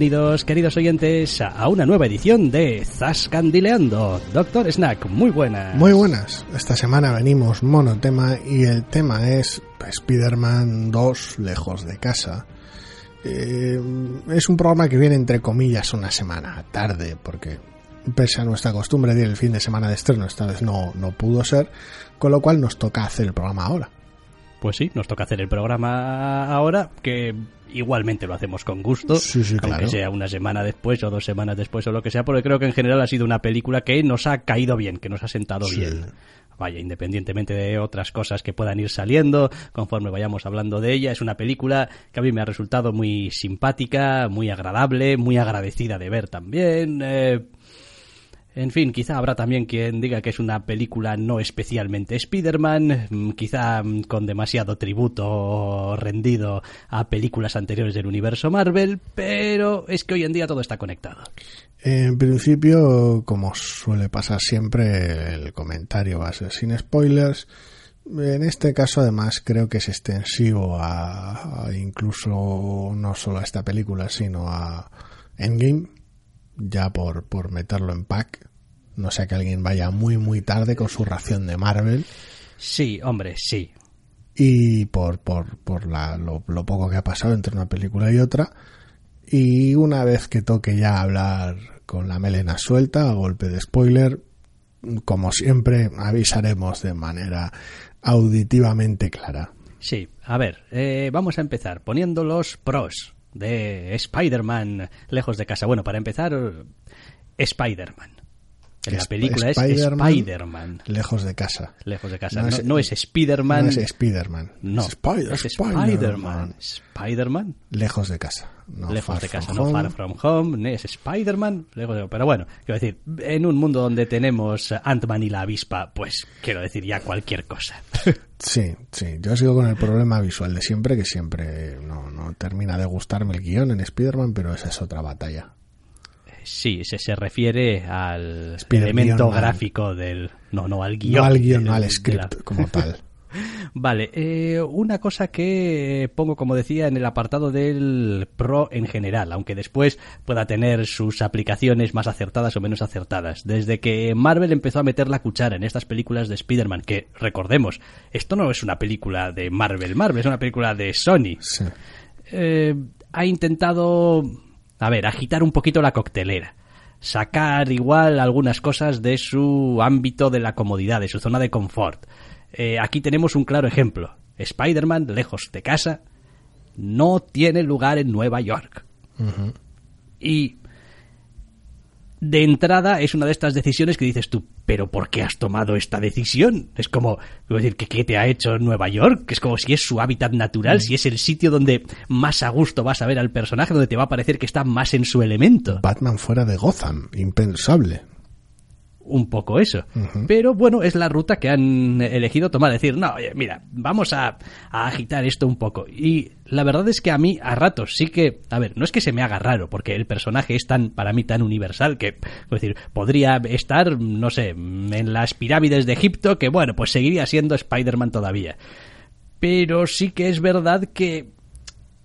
Bienvenidos, queridos oyentes, a una nueva edición de Zascandileando. Doctor Snack, muy buenas. Muy buenas. Esta semana venimos monotema y el tema es Spider-Man 2 lejos de casa. Eh, es un programa que viene entre comillas una semana tarde porque pese a nuestra costumbre de ir el fin de semana de estreno, esta vez no, no pudo ser, con lo cual nos toca hacer el programa ahora. Pues sí, nos toca hacer el programa ahora, que igualmente lo hacemos con gusto, Sí, sí, aunque claro. sea una semana después o dos semanas después o lo que sea, porque creo que en general ha sido una película que nos ha caído bien, que nos ha sentado Sí. bien. Vaya, independientemente de otras cosas que puedan ir saliendo, conforme vayamos hablando de ella, es una película que a mí me ha resultado muy simpática, muy agradable, muy agradecida de ver también. eh, en fin, quizá habrá también quien diga que es una película no especialmente Spider-Man, mm, quizá mm, con demasiado tributo rendido a películas anteriores del universo Marvel, pero es que hoy en día todo está conectado. En principio, como suele pasar siempre, el comentario va a ser sin spoilers. En este caso, además, creo que es extensivo a, a incluso no solo a esta película, sino a Endgame, ya por, por meterlo en pack. No sea que alguien vaya muy, muy tarde con su ración de Marvel Sí, hombre, sí. y por, por, por la, lo, lo poco que ha pasado entre una película y otra. Y una vez que toque ya hablar con la melena suelta, a golpe de spoiler, como siempre, avisaremos de manera auditivamente clara. Sí, a ver, eh, vamos a empezar poniendo los pros de Spider-Man lejos de casa. Bueno, para empezar, Spider-Man. En la Sp- película es Spider-Man. Lejos de casa. Lejos de casa. No No, es- no es Spider-Man. No es Spider-Man. No, Spider- es Spider-Man. Spider-Man. Lejos de casa. No lejos de casa, no home. far from home, es Spider-Man, lejos de... Pero bueno, quiero decir, en un mundo donde tenemos Ant-Man y la avispa, pues quiero decir ya cualquier cosa. Sí, sí. Yo sigo con el problema visual de siempre, que siempre no, no termina de gustarme el guion en Spider-Man, pero esa es otra batalla. Sí, se, se refiere al elemento gráfico del... No, no, al guion. no al guion, no al la- script como tal. Vale, eh, una cosa que pongo, como decía, en el apartado del pro en general, aunque después pueda tener sus aplicaciones más acertadas o menos acertadas. Desde que Marvel empezó a meter la cuchara en estas películas de Spider-Man, que recordemos, esto no es una película de Marvel, Marvel es una película de Sony. Sí. Eh, ha intentado, a ver, agitar un poquito la coctelera. Sacar igual algunas cosas de su ámbito de la comodidad, de su zona de confort. Eh, aquí tenemos un claro ejemplo. Spider-Man, lejos de casa, no tiene lugar en Nueva York. Y de entrada es una de estas decisiones que dices tú, pero ¿por qué has tomado esta decisión? Es como, decir, ¿qué, qué te ha hecho Nueva York? Es como si es su hábitat natural, si es el sitio donde más a gusto vas a ver al personaje, donde te va a parecer que está más en su elemento. Batman fuera de Gotham, impensable. Un poco eso. Pero bueno, es la ruta que han elegido tomar. Decir, no, oye, mira, vamos a, a agitar esto un poco. Y la verdad es que a mí, a ratos, sí que, a ver, no es que se me haga raro, porque el personaje es tan, para mí, tan universal que, es decir, podría estar, no sé, en las pirámides de Egipto, que bueno, pues seguiría siendo Spider-Man todavía. Pero sí que es verdad que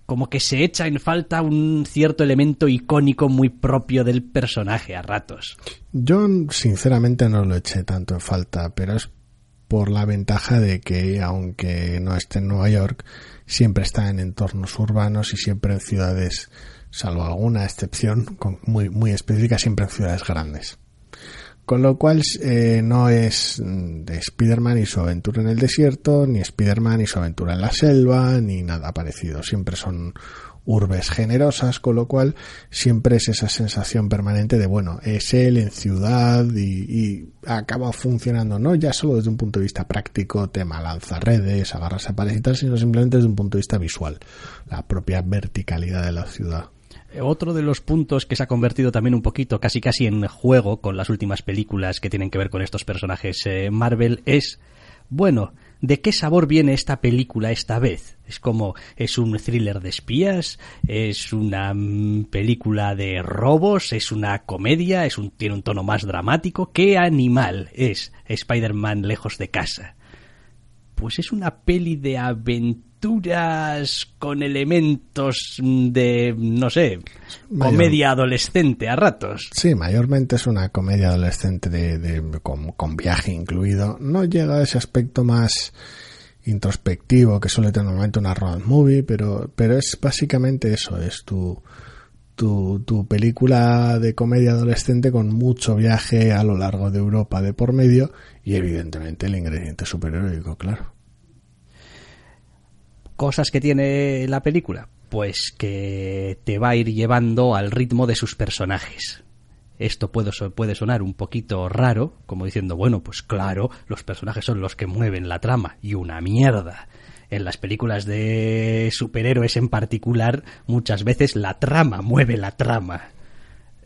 como que se echa en falta un cierto elemento icónico muy propio del personaje a ratos. Yo sinceramente no lo eché tanto en falta, pero es por la ventaja de que aunque no esté en Nueva York, siempre está en entornos urbanos y siempre en ciudades, salvo alguna excepción muy, muy específica, siempre en ciudades grandes. Con lo cual eh, no es de Spider-Man y su aventura en el desierto, ni Spider-Man y su aventura en la selva, ni nada parecido. Siempre son urbes generosas, con lo cual siempre es esa sensación permanente de, bueno, es él en ciudad y, acaba funcionando, no ya solo desde un punto de vista práctico, tema lanza redes, agarrarse a y tal, sino simplemente desde un punto de vista visual, la propia verticalidad de la ciudad. Otro de los puntos que se ha convertido también un poquito casi casi en juego con las últimas películas que tienen que ver con estos personajes eh, Marvel es, bueno, ¿de qué sabor viene esta película esta vez? Es como, es un thriller de espías, es una mm, película de robos, es una comedia, es un, tiene un tono más dramático. ¿Qué animal es Spider-Man lejos de casa? Pues es una peli de aventura con elementos de, no sé, comedia adolescente a ratos. Sí, mayormente es una comedia adolescente de, con, viaje incluido. No llega a ese aspecto más introspectivo que suele tener normalmente una road movie, pero, pero es básicamente eso, es tu, tu, tu, película de comedia adolescente con mucho viaje a lo largo de Europa de por medio y evidentemente el ingrediente superheroico, claro. Cosas que tiene la película, pues que te va a ir llevando al ritmo de sus personajes. Esto puede, puede sonar un poquito raro, como diciendo, bueno, pues claro, los personajes son los que mueven la trama, y una mierda. En las películas de superhéroes en particular, muchas veces la trama mueve la trama.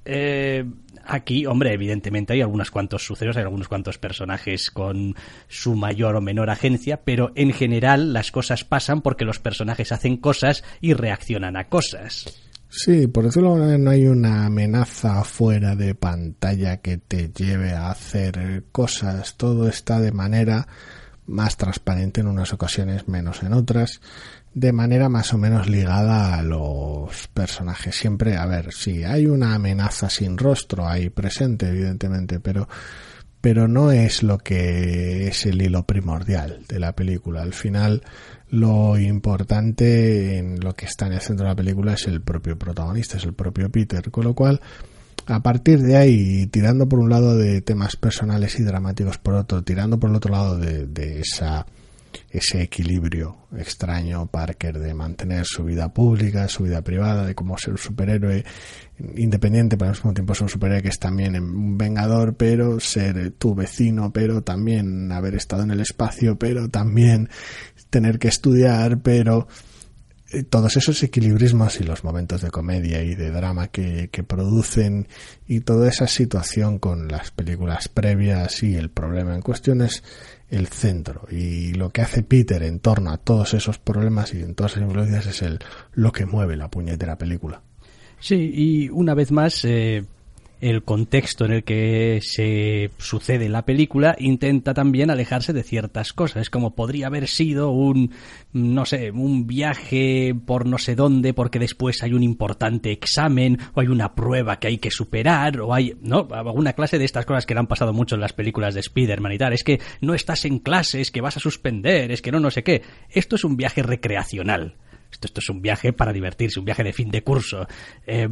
Eh, Aquí, hombre, evidentemente hay algunos cuantos sucesos, hay algunos cuantos personajes con su mayor o menor agencia, pero en general las cosas pasan porque los personajes hacen cosas y reaccionan a cosas. Sí, por decirlo no hay una amenaza fuera de pantalla que te lleve a hacer cosas. Todo está de manera más transparente en unas ocasiones, menos en otras de manera más o menos ligada a los personajes. Siempre, a ver, sí, hay una amenaza sin rostro ahí presente, evidentemente, pero, pero no es lo que es el hilo primordial de la película. Al final, lo importante en lo que está en el centro de la película es el propio protagonista, es el propio Peter, con lo cual, a partir de ahí, tirando por un lado de temas personales y dramáticos por otro, tirando por el otro lado de, de esa ese equilibrio extraño Parker de mantener su vida pública, su vida privada, de cómo ser un superhéroe independiente, pero al mismo tiempo ser un superhéroe que es también un vengador, pero ser tu vecino, pero también haber estado en el espacio, pero también tener que estudiar, pero eh, todos esos equilibrismos y los momentos de comedia y de drama que, que, producen y toda esa situación con las películas previas y el problema en cuestión es el centro y lo que hace Peter en torno a todos esos problemas y en todas esas influencias es el lo que mueve la puñetera película. Sí, y una vez más eh, el contexto en el que se sucede la película intenta también alejarse de ciertas cosas. Como podría haber sido un, no sé, un viaje por no sé dónde porque después hay un importante examen o hay una prueba que hay que superar o hay, no, alguna clase de estas cosas que le han pasado mucho en las películas de Spider-Man y tal. Es que no estás en clase, es que vas a suspender, es que no, no sé qué. Esto es un viaje recreacional. Esto, es un viaje para divertirse, un viaje de fin de curso. Eh,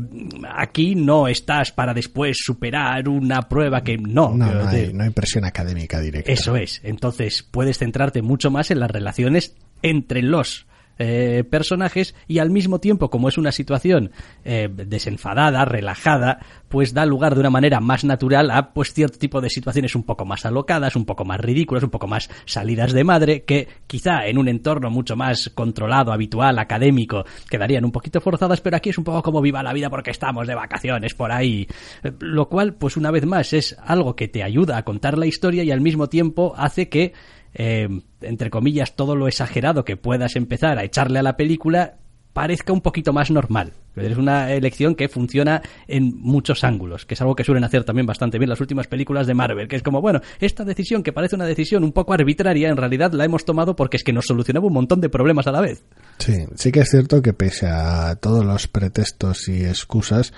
aquí no estás para después superar una prueba que no. No, no hay, no hay presión académica directa. Eso es. Entonces puedes centrarte mucho más en las relaciones entre los eh, personajes y al mismo tiempo, como es una situación eh, desenfadada, relajada, pues da lugar de una manera más natural a pues cierto tipo de situaciones un poco más alocadas, un poco más ridículas, un poco más salidas de madre, que quizá en un entorno mucho más controlado, habitual, académico, quedarían un poquito forzadas, pero aquí es un poco como viva la vida porque estamos de vacaciones por ahí. Eh, lo cual, pues una vez más, es algo que te ayuda a contar la historia y al mismo tiempo hace que eh, entre comillas, todo lo exagerado que puedas empezar a echarle a la película parezca un poquito más normal. Es una elección que funciona en muchos ángulos, que es algo que suelen hacer también bastante bien las últimas películas de Marvel, que es como, bueno, esta decisión que parece una decisión un poco arbitraria, en realidad la hemos tomado porque es que nos solucionaba un montón de problemas a la vez. Sí, sí que es cierto que pese a todos los pretextos y excusas,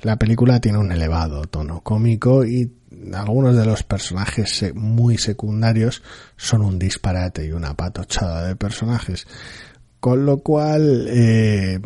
la película tiene un elevado tono cómico y algunos de los personajes muy secundarios son un disparate y una patochada de personajes. Con lo cual, eh,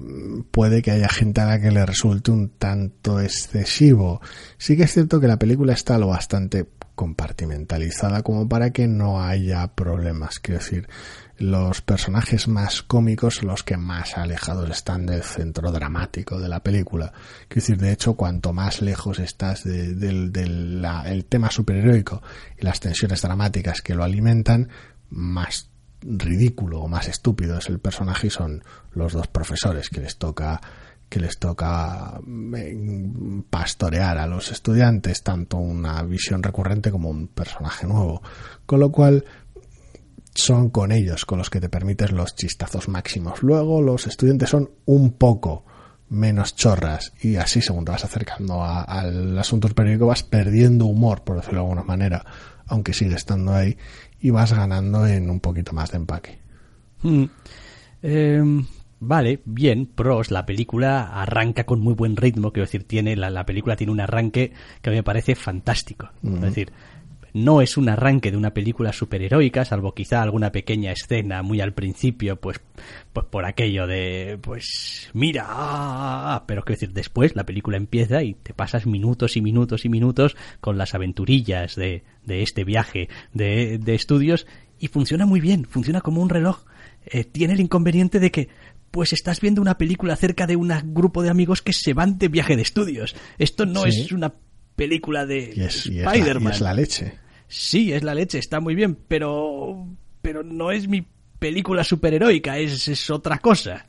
puede que haya gente a la que le resulte un tanto excesivo. Sí que es cierto que la película está lo bastante compartimentalizada como para que no haya problemas. Quiero decir, los personajes más cómicos son los que más alejados están del centro dramático de la película. Quiero decir, de hecho, cuanto más lejos estás del tema superheroico y las tensiones dramáticas que lo alimentan, más ridículo o más estúpido es el personaje y son los dos profesores que les toca que les toca mm, pastorear a los estudiantes tanto una visión recurrente como un personaje nuevo. Con lo cual son con ellos con los que te permites los chistazos máximos. Luego los estudiantes son un poco menos chorras y así según te vas acercando al asunto periódico vas perdiendo humor por decirlo de alguna manera aunque sigue estando ahí y vas ganando en un poquito más de empaque. Mm. Em, vale, bien, pros. La película arranca con muy buen ritmo, quiero decir, tiene la, película tiene un arranque que a mí me parece fantástico. Es decir, no es un arranque de una película superheroica, salvo quizá alguna pequeña escena muy al principio, pues, pues por aquello de, pues, mira, ah, pero quiero decir, después la película empieza y te pasas minutos y minutos y minutos con las aventurillas de, de este viaje de, de, estudios y funciona muy bien, funciona como un reloj. Eh, tiene el inconveniente de que pues estás viendo una película acerca de un grupo de amigos que se van de viaje de estudios. Esto no es una película de Spider-Man. es la leche. Sí, es la leche, está muy bien, pero pero no es mi película superheroica, es, es otra cosa.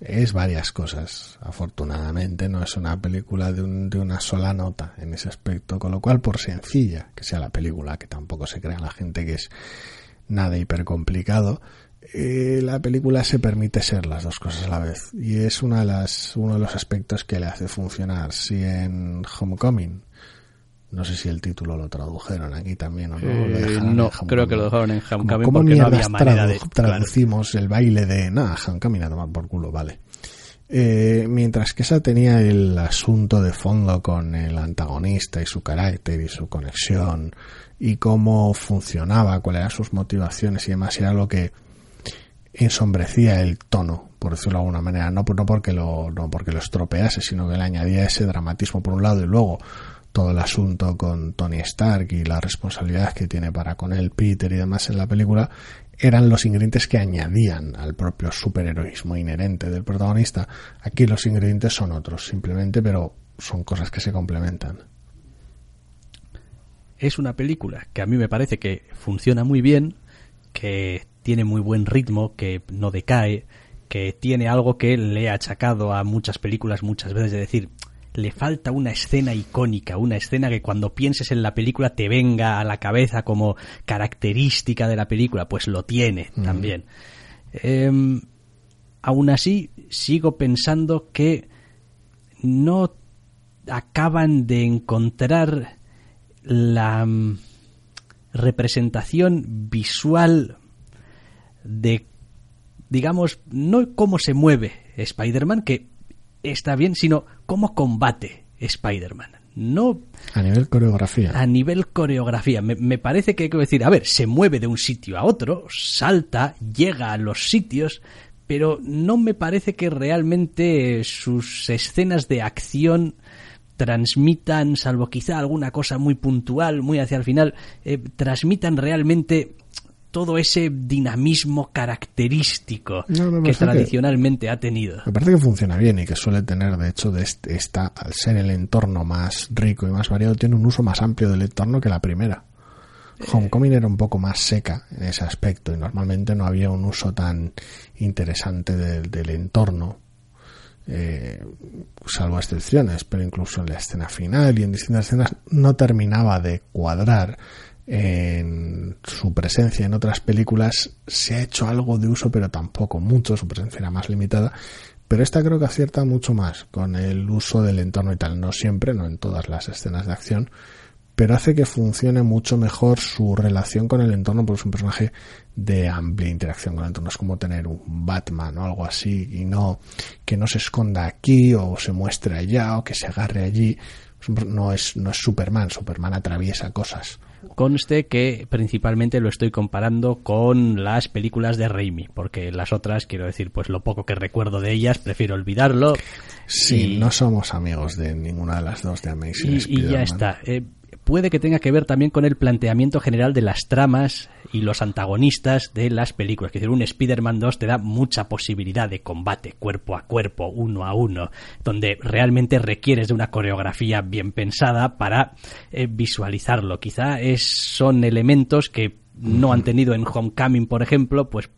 Es varias cosas, afortunadamente, no es una película de, de, una sola nota en ese aspecto, con lo cual, por sencilla que sea la película, que tampoco se crea la gente que es nada hiper complicado, eh, la película se permite ser las dos cosas a la vez, y es una de las, uno de los aspectos que le hace funcionar. Si en Homecoming no sé si el título lo tradujeron aquí también o no. Eh, no, creo que lo dejaron en Homecoming porque no había manera de... Traducimos el baile de... Nada, Homecoming a tomar por culo, vale. Eh, mientras que esa tenía el asunto de fondo con el antagonista y su carácter y su conexión y cómo funcionaba, cuáles eran sus motivaciones y demás, era lo que ensombrecía el tono, por decirlo de alguna manera, no, no porque lo, no porque lo estropease, sino que le añadía ese dramatismo por un lado y luego todo el asunto con Tony Stark y la responsabilidad que tiene para con él Peter y demás en la película eran los ingredientes que añadían al propio superheroísmo inherente del protagonista. Aquí los ingredientes son otros, simplemente, pero son cosas que se complementan. Es una película que a mí me parece que funciona muy bien, que tiene muy buen ritmo, que no decae, que tiene algo que le he achacado a muchas películas muchas veces de decir, le falta una escena icónica, una escena que cuando pienses en la película te venga a la cabeza como característica de la película, pues lo tiene también. Em, aún así, sigo pensando que no acaban de encontrar la mm, representación visual de, digamos, no cómo se mueve Spider-Man, que está bien, sino cómo combate Spider-Man. No. A nivel coreografía. A nivel coreografía. Me, parece que hay que decir, a ver, se mueve de un sitio a otro, salta, llega a los sitios, pero no me parece que realmente sus escenas de acción transmitan, salvo quizá alguna cosa muy puntual, muy hacia el final, eh, transmitan realmente todo ese dinamismo característico que tradicionalmente ha tenido. Me parece que funciona bien y que suele tener, de hecho, de este, esta, al ser el entorno más rico y más variado, tiene un uso más amplio del entorno que la primera. Eh. Homecoming era un poco más seca en ese aspecto y normalmente no había un uso tan interesante del entorno, eh, salvo excepciones, pero incluso en la escena final y en distintas escenas no terminaba de cuadrar en su presencia en otras películas se ha hecho algo de uso, pero tampoco mucho, su presencia era más limitada. Pero esta creo que acierta mucho más con el uso del entorno y tal, no siempre, no en todas las escenas de acción, pero hace que funcione mucho mejor su relación con el entorno, porque es un personaje de amplia interacción con el entorno. Es como tener un Batman o algo así, y no que no se esconda aquí o se muestre allá o que se agarre allí. No es, no es Superman, Superman atraviesa cosas conste que principalmente lo estoy comparando con las películas de Raimi, porque las otras, quiero decir, pues lo poco que recuerdo de ellas, prefiero olvidarlo. Sí, no somos amigos de ninguna de las dos de Amazing y, y ya está. Eh, puede que tenga que ver también con el planteamiento general de las tramas y los antagonistas de las películas. Es decir, un Spider-Man 2 te da mucha posibilidad de combate cuerpo a cuerpo, uno a uno, donde realmente requieres de una coreografía bien pensada para eh, visualizarlo. Quizá es, son elementos que no han tenido en Homecoming, por ejemplo, pues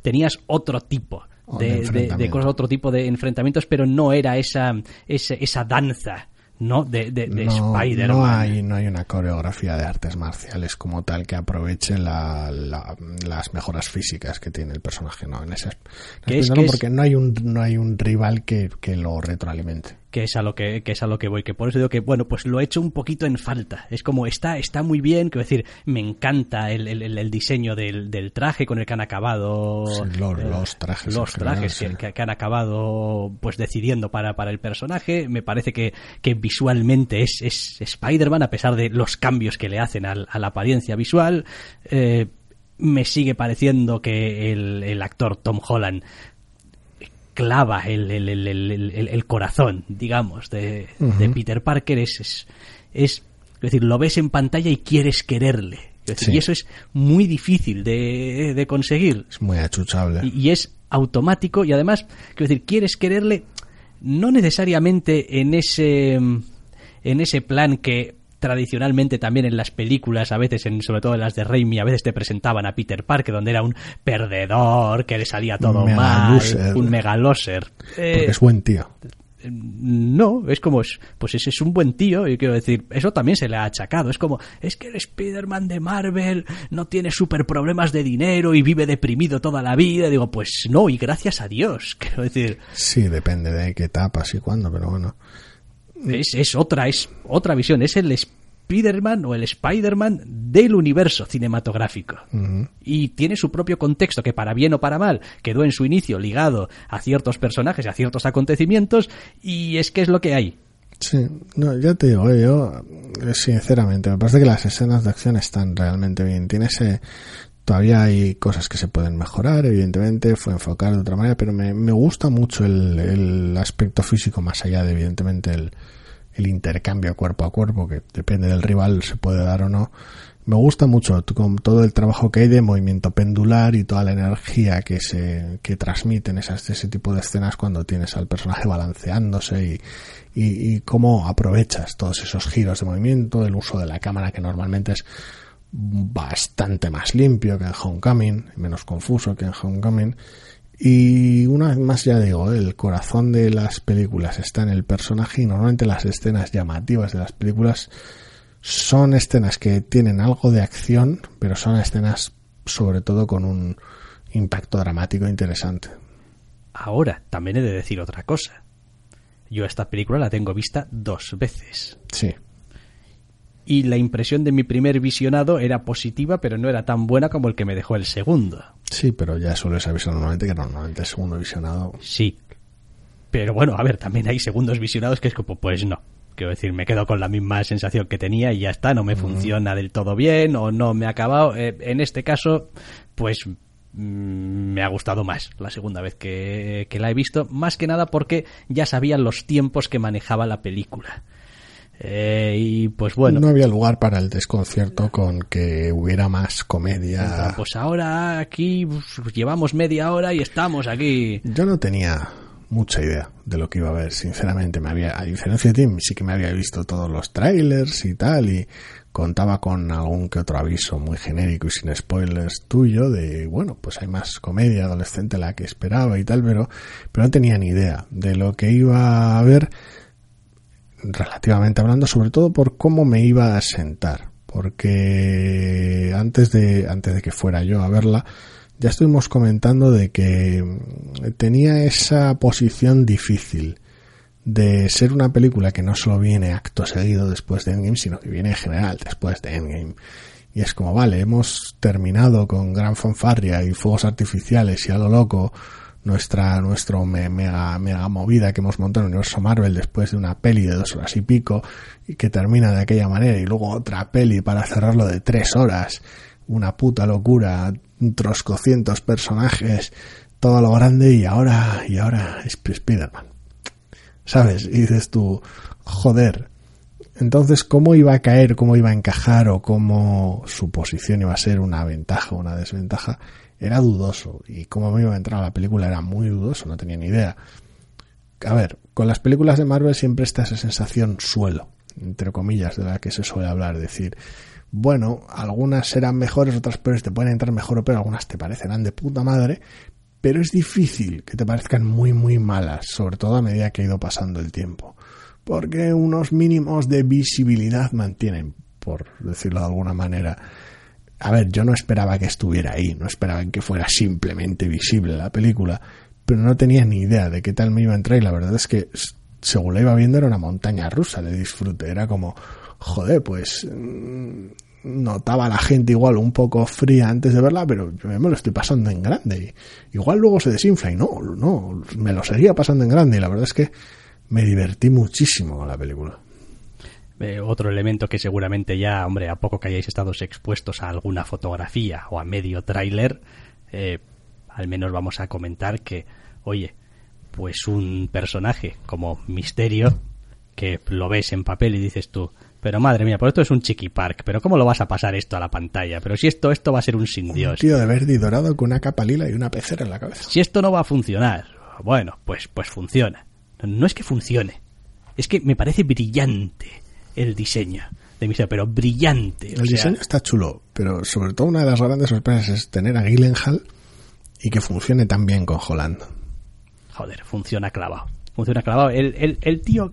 tenías otro tipo de, cosas, otro tipo de enfrentamientos, pero no era esa, esa, esa danza ¿no? De, de, Spider-Man. No hay, no hay una coreografía de artes marciales como tal que aproveche las mejoras físicas que tiene el personaje, ¿no? En ese, es, porque no hay un, no hay un rival que, que lo retroalimente que es a lo que, es a lo que voy, que por eso digo que, bueno, pues lo he hecho un poquito en falta. Es como, está, está muy bien, quiero decir, me encanta el, el, diseño del, del, traje con el que han acabado... Eh, los, trajes. Los trajes que, han acabado, pues, decidiendo para, para el personaje. Me parece que, que visualmente es, es Spider-Man, a pesar de los cambios que le hacen a la apariencia visual. Eh, me sigue pareciendo que el, el actor Tom Holland clava el, el, el, el corazón, digamos, de, de Peter Parker es, es, es, decir, lo ves en pantalla y quieres quererle. Y eso es muy difícil de, de conseguir. Es muy achuchable. Y, es automático y además, quiero decir, quieres quererle no necesariamente en ese en ese plan que tradicionalmente también en las películas, a veces, en, sobre todo en las de Raimi, a veces te presentaban a Peter Parker, donde era un perdedor, que le salía todo mal, un megaloser. Porque es buen tío. No, es como, pues ese es un buen tío, y quiero decir, eso también se le ha achacado. Es como, es que el Spider-Man de Marvel no tiene super problemas de dinero y vive deprimido toda la vida. Digo, pues no, y gracias a Dios, quiero decir. Sí, depende de qué etapas y cuándo, pero bueno es, otra, es otra visión, es el Spider-Man o el Spider-Man del universo cinematográfico. Y tiene su propio contexto que para bien o para mal quedó en su inicio ligado a ciertos personajes y a ciertos acontecimientos y es que es lo que hay. Sí, no, ya te digo, eh, yo sinceramente me parece que las escenas de acción están realmente bien. Tiene ese, todavía hay cosas que se pueden mejorar, evidentemente, fue enfocar de otra manera, pero me, me gusta mucho el, el, aspecto físico más allá de, evidentemente, el, intercambio cuerpo a cuerpo, que depende del rival, se puede dar o no. Me gusta mucho con todo el trabajo que hay de movimiento pendular y toda la energía que se que transmiten esas, ese tipo de escenas cuando tienes al personaje balanceándose y, y, y cómo aprovechas todos esos giros de movimiento, el uso de la cámara que normalmente es bastante más limpio que en Homecoming, menos confuso que en Homecoming y una vez más ya digo, el corazón de las películas está en el personaje y normalmente las escenas llamativas de las películas son escenas que tienen algo de acción, pero son escenas sobre todo con un impacto dramático interesante. Ahora, también he de decir otra cosa. Yo esta película la tengo vista dos veces. Sí y la impresión de mi primer visionado era positiva, pero no era tan buena como el que me dejó el segundo. Sí, pero ya sueles avisar normalmente que normalmente el segundo visionado. Sí. Pero bueno, a ver, también hay segundos visionados que es como, pues no. Quiero decir, me quedo con la misma sensación que tenía y ya está, no me funciona del todo bien o no me ha acabado. Eh, en este caso, pues mm, me ha gustado más la segunda vez que, que la he visto, más que nada porque ya sabía los tiempos que manejaba la película. Eh, y pues bueno. No había lugar para el desconcierto con que hubiera más comedia. Pues ahora aquí pues, llevamos media hora y estamos aquí. Yo no tenía mucha idea de lo que iba a ver, sinceramente. Me había, a diferencia de ti, sí que me había visto todos los trailers y tal, y contaba con algún que otro aviso muy genérico y sin spoilers tuyo de, bueno, pues hay más comedia adolescente la que esperaba y tal, pero, pero no tenía ni idea de lo que iba a ver relativamente hablando, sobre todo por cómo me iba a sentar, porque antes de, antes de que fuera yo a verla, ya estuvimos comentando de que tenía esa posición difícil de ser una película que no solo viene acto seguido después de Endgame, sino que viene en general después de Endgame. Y es como, vale, hemos terminado con gran fanfarria y fuegos artificiales y a lo loco nuestra nuestro mega mega movida que hemos montado en el universo Marvel después de una peli de dos horas y pico y que termina de aquella manera y luego otra peli para cerrarlo de tres horas una puta locura otros cientos personajes todo lo grande y ahora y ahora es Spider-Man sabes y dices tú joder entonces, ¿cómo iba a caer, cómo iba a encajar o cómo su posición iba a ser una ventaja o una desventaja? Era dudoso. Y cómo me iba a entrar a la película era muy dudoso, no tenía ni idea. A ver, con las películas de Marvel siempre está esa sensación suelo, entre comillas, de la que se suele hablar. Decir, bueno, algunas serán mejores, otras peores, te pueden entrar mejor o peor, algunas te parecerán de puta madre, pero es difícil que te parezcan muy, muy malas, sobre todo a medida que ha ido pasando el tiempo porque unos mínimos de visibilidad mantienen, por decirlo de alguna manera. A ver, yo no esperaba que estuviera ahí, no esperaba que fuera simplemente visible la película, pero no tenía ni idea de qué tal me iba a entrar y la verdad es que según la iba viendo era una montaña rusa de disfrute, era como, joder, pues mm, notaba a la gente igual un poco fría antes de verla, pero yo me lo estoy pasando en grande. Igual luego se desinfla y no, no, me lo seguía pasando en grande y la verdad es que me divertí muchísimo con la película. Eh, otro elemento que seguramente ya, hombre, a poco que hayáis estado expuestos a alguna fotografía o a medio tráiler, eh, al menos vamos a comentar que, oye, pues un personaje como Misterio, que lo ves en papel y dices tú, pero madre mía, por esto es un chiqui park, pero ¿cómo lo vas a pasar esto a la pantalla? Pero si esto, esto va a ser un sin Dios. Un tío de verde y dorado con una capa lila y una pecera en la cabeza. Si esto no va a funcionar, bueno, pues, pues funciona. No es que funcione, es que me parece brillante el diseño de Misterio, pero brillante. El diseño está chulo, pero sobre todo una de las grandes sorpresas es tener a Gyllenhaal y que funcione tan bien con Holland. Joder, funciona clavado. Funciona clavado. El, el, tío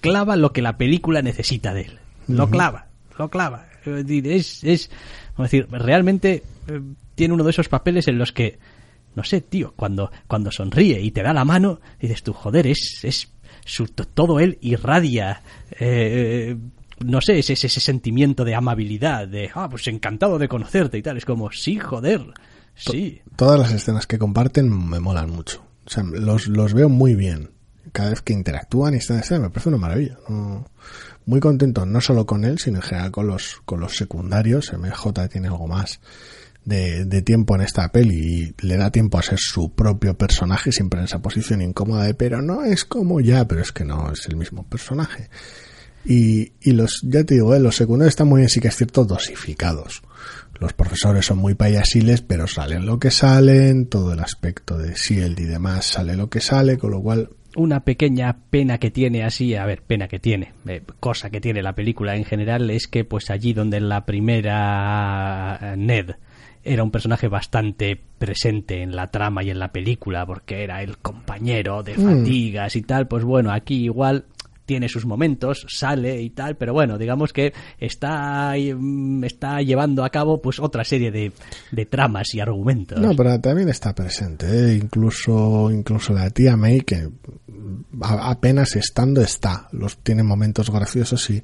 clava lo que la película necesita de él. Lo clava, lo clava. Es, es, vamos decir, realmente eh, tiene uno de esos papeles en los que no sé, tío, cuando, cuando sonríe y te da la mano, dices tú, joder, es, es su, todo él irradia, eh, no sé, ese, ese sentimiento de amabilidad, de, ah, pues encantado de conocerte y tal, es como, sí, joder, sí. Todas las escenas que comparten me molan mucho, o sea, los, los veo muy bien. Cada vez que interactúan y están en escena me parece una maravilla. muy contento no solo con él, sino en general con los, con los secundarios. MJ tiene algo más de, tiempo en esta peli y le da tiempo a ser su propio personaje siempre en esa posición incómoda de pero no es como ya, pero es que no es el mismo personaje. Y, y los, ya te digo, eh, los secundarios están muy bien, sí que es cierto, dosificados. Los profesores son muy payasiles, pero salen lo que salen, todo el aspecto de Shield y demás sale lo que sale, con lo cual una pequeña pena que tiene así, a ver, pena que tiene, eh, cosa que tiene la película en general es que pues allí donde en la primera Ned era un personaje bastante presente en la trama y en la película porque era el compañero de mm. fatigas y tal, pues bueno, aquí igual tiene sus momentos, sale y tal, pero bueno, digamos que está, mm, está llevando a cabo pues otra serie de, de tramas y argumentos. No, pero también está presente, ¿eh? incluso, incluso la tía May, que apenas estando está, los tiene momentos graciosos y,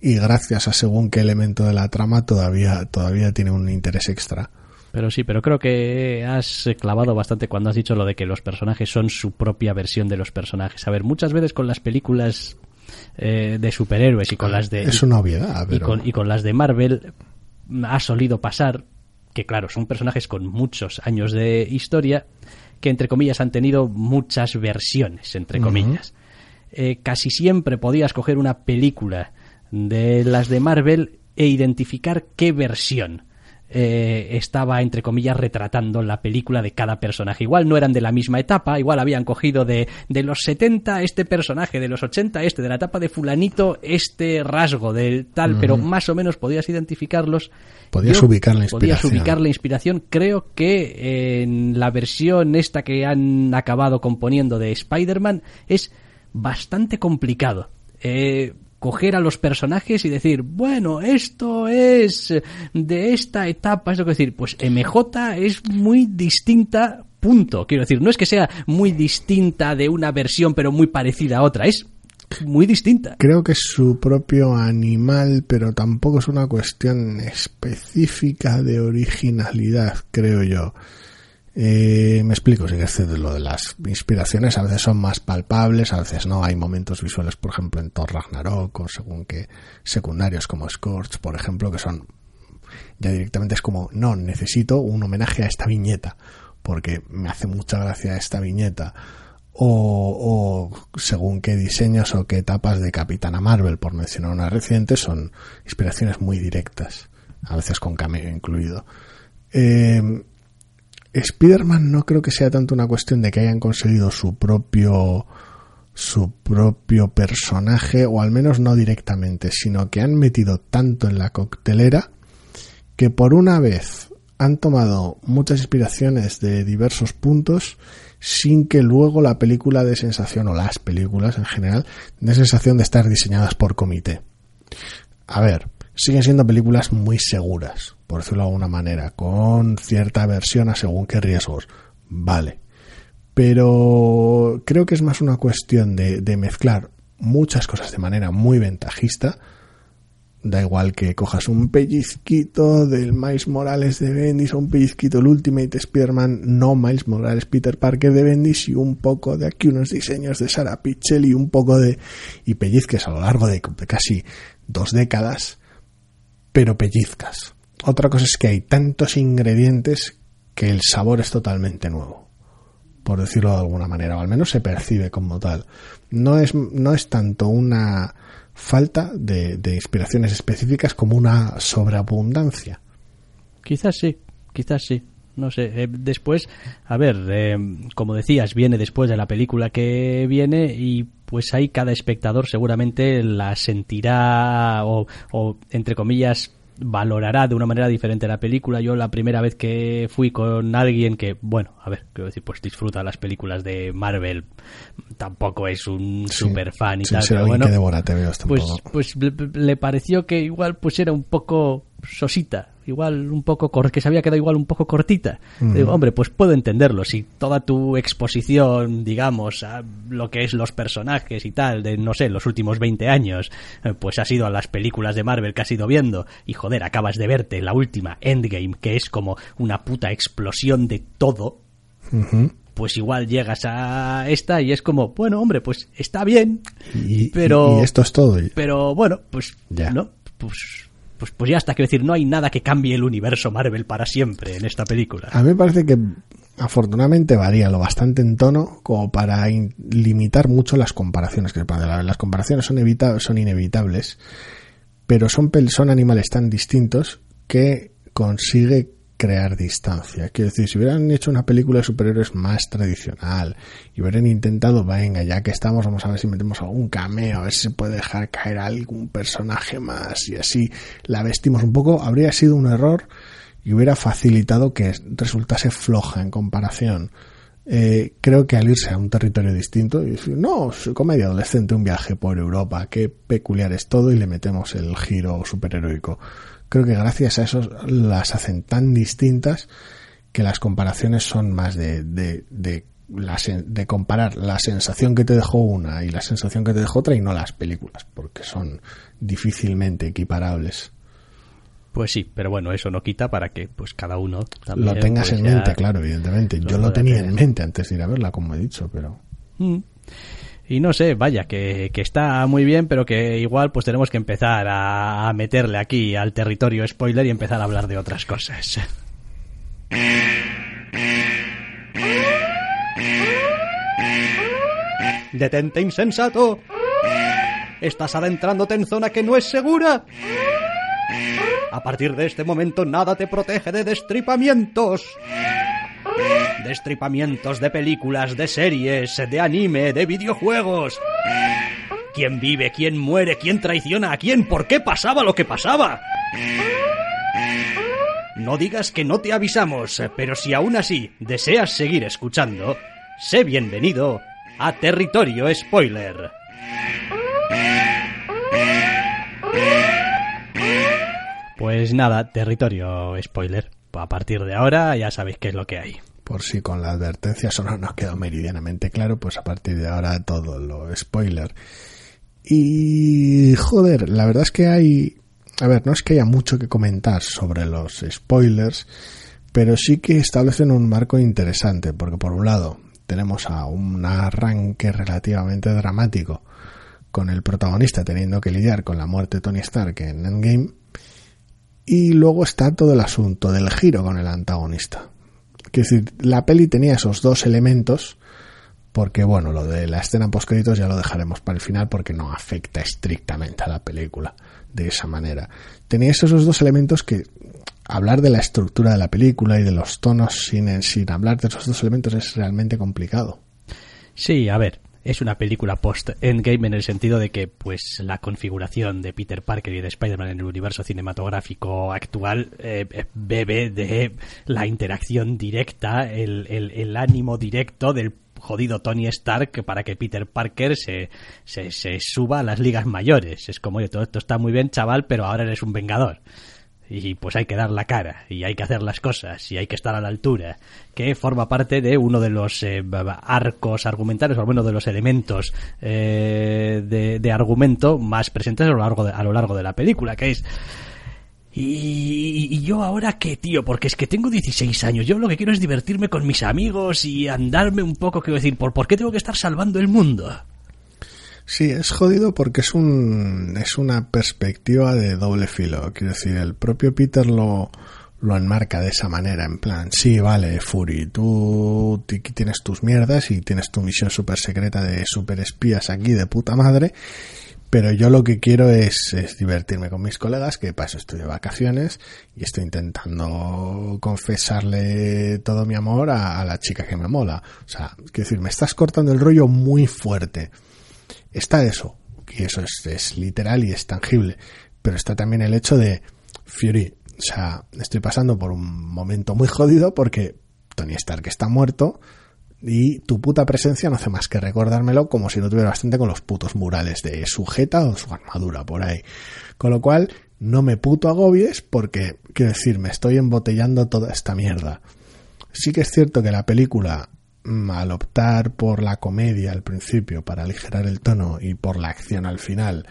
y gracias a según qué elemento de la trama todavía, todavía tiene un interés extra. Pero sí, pero creo que has clavado bastante cuando has dicho lo de que los personajes son su propia versión de los personajes. A ver, muchas veces con las películas eh, de superhéroes y con las de... Es una obviedad, y, con, y con las de Marvel ha solido pasar que, claro, son personajes con muchos años de historia que, entre comillas, han tenido muchas versiones, entre comillas. Eh, casi siempre podías coger una película de las de Marvel e identificar qué versión eh, estaba, entre comillas, retratando la película de cada personaje. Igual no eran de la misma etapa, igual habían cogido de, de los 70 este personaje, de los 80 este, de la etapa de fulanito este rasgo del tal, pero más o menos podías identificarlos. Podías ubicar la inspiración. Podías ubicar la inspiración. Creo que en la versión esta que han acabado componiendo de Spider-Man es bastante complicado. Eh, coger a los personajes y decir, bueno, esto es de esta etapa, es lo que decir, pues MJ es muy distinta, punto. Quiero decir, no es que sea muy distinta de una versión, pero muy parecida a otra, es muy distinta. Creo que es su propio animal, pero tampoco es una cuestión específica de originalidad, creo yo. Eh, me explico, si es lo de las inspiraciones a veces son más palpables, a veces no. Hay momentos visuales, por ejemplo, en Thor Ragnarok o según que secundarios como Scorch, por ejemplo, que son ya directamente es como, no, necesito un homenaje a esta viñeta porque me hace mucha gracia esta viñeta. O, o, según qué diseños o qué etapas de Capitana Marvel, por mencionar una reciente, son inspiraciones muy directas, a veces con cameo incluido. Eh, Spider-Man no creo que sea tanto una cuestión de que hayan conseguido su propio su propio personaje, o al menos no directamente, sino que han metido tanto en la coctelera que por una vez han tomado muchas inspiraciones de diversos puntos sin que luego la película de sensación, o las películas en general, de sensación de estar diseñadas por comité. A ver, siguen siendo películas muy seguras, por decirlo de alguna manera, con cierta aversión a según qué riesgos. Vale. Pero creo que es más una cuestión de, mezclar muchas cosas de manera muy ventajista. Da igual que cojas un pellizquito del Miles Morales de Bendis o un pellizquito del Ultimate Spearman, no Miles Morales Peter Parker de Bendis y un poco de aquí unos diseños de Sarah Pichel y un poco de... y pellizques a lo largo de casi dos décadas pero pellizcas. Otra cosa es que hay tantos ingredientes que el sabor es totalmente nuevo, por decirlo de alguna manera, o al menos se percibe como tal. No es, no es tanto una falta de, inspiraciones específicas como una sobreabundancia. Quizás sí, quizás sí no sé. Eh, después, a ver, eh, como decías, viene después de la película que viene y pues ahí cada espectador seguramente la sentirá o, entre comillas valorará de una manera diferente la película. Yo la primera vez que fui con alguien que, bueno, a ver, quiero decir, pues disfruta las películas de Marvel, tampoco es un super fan y tal. pero bueno, pues, pues le pareció que igual pues era un poco sosita, igual un poco que se había quedado igual un poco cortita. Digo, hombre, pues puedo entenderlo. Si toda tu exposición, digamos, a lo que es los personajes y tal, de no sé, los últimos 20 años, eh, pues ha sido a las películas de Marvel que has ido viendo, y joder, acabas de verte la última Endgame, que es como una puta explosión de todo. Pues igual llegas a esta y es como, bueno, hombre, pues está bien, pero... Y, esto es todo. Pero bueno, pues ya. ¿no? Pues pues, pues ya está, quiero decir, no hay nada que cambie el universo Marvel para siempre en esta película. A mí me parece que afortunadamente varía lo bastante en tono como para limitar mucho las comparaciones. Que las comparaciones son, son inevitables, pero son, son animales tan distintos que consigue crear distancia. Quiero decir, si hubieran hecho una película de superhéroes más tradicional y hubieran intentado, venga, ya que estamos, vamos a ver si metemos algún cameo, a ver si se puede dejar caer algún personaje más y así la vestimos un poco, habría sido un error y hubiera facilitado que resultase floja en comparación. Eh, creo que al irse a un territorio distinto y decir, no, comedia adolescente, un viaje por Europa, qué peculiar es todo y le metemos el giro superheroico creo que gracias a eso las hacen tan distintas que las comparaciones son más de, de, de, de comparar la sensación que te dejó una y la sensación que te dejó otra y no las películas, porque son difícilmente equiparables. Pues sí, pero bueno, eso no quita para que pues cada uno también, lo tengas pues en mente, claro, evidentemente. Yo lo tenía en mente antes de ir a verla, como he dicho, pero... Mm. Y no sé, vaya, que, que, está muy bien, pero que igual pues tenemos que empezar a, meterle aquí al territorio spoiler y empezar a hablar de otras cosas. Detente insensato. Estás adentrándote en zona que no es segura. A partir de este momento nada te protege de destripamientos destripamientos de películas, de series, de anime, de videojuegos. ¿Quién vive? ¿Quién muere? ¿Quién traiciona a quién? ¿Por qué pasaba lo que pasaba? No digas que no te avisamos, pero si aún así deseas seguir escuchando, sé bienvenido a Territorio Spoiler. Pues nada, Territorio Spoiler. A partir de ahora ya sabéis qué es lo que hay por si con la advertencia eso no nos quedó meridianamente claro, pues a partir de ahora todo lo spoiler. Y joder, la verdad es que hay, a ver, no es que haya mucho que comentar sobre los spoilers, pero sí que establecen un marco interesante, porque por un lado tenemos a un arranque relativamente dramático con el protagonista teniendo que lidiar con la muerte de Tony Stark en Endgame, y luego está todo el asunto del giro con el antagonista. Decir, la peli tenía esos dos elementos, porque bueno, lo de la escena post créditos ya lo dejaremos para el final porque no afecta estrictamente a la película de esa manera. Tenía esos dos elementos que hablar de la estructura de la película y de los tonos sin, sin hablar de esos dos elementos es realmente complicado. Sí, a ver, es una película post-Endgame en el sentido de que pues la configuración de Peter Parker y de Spider-Man en el universo cinematográfico actual eh, bebe de la interacción directa, el, el, ánimo directo del jodido Tony Stark para que Peter Parker se, se, se suba a las ligas mayores. Es como, todo esto está muy bien, chaval, pero ahora eres un vengador y pues hay que dar la cara y hay que hacer las cosas y hay que estar a la altura que forma parte de uno de los eh, arcos argumentales o al menos de los elementos eh, de, argumento más presentes a lo largo de, a lo largo de la película que es y, yo ahora qué, tío, porque es que tengo 16 años, yo lo que quiero es divertirme con mis amigos y andarme un poco, quiero decir, ¿por, ¿por qué tengo que estar salvando el mundo? Sí, es jodido porque es un es una perspectiva de doble filo. Quiero decir, el propio Peter lo, lo enmarca de esa manera, en plan, sí, vale, Fury, tú tienes tus mierdas y tienes tu misión super secreta de super espías aquí de puta madre, pero yo lo que quiero es, es divertirme con mis colegas, que paso estoy de vacaciones y estoy intentando confesarle todo mi amor a, a la chica que me mola. O sea, quiero decir, me estás cortando el rollo muy fuerte está eso, y eso es, literal y es tangible, pero está también el hecho de Fury, o sea, estoy pasando por un momento muy jodido porque Tony Stark está muerto y tu puta presencia no hace más que recordármelo como si no tuviera bastante con los putos murales de sujeta o su armadura por ahí. Con lo cual, no me puto agobies porque, quiero decir, me estoy embotellando toda esta mierda. Sí que es cierto que la película al optar por la comedia al principio para aligerar el tono y por la acción al final,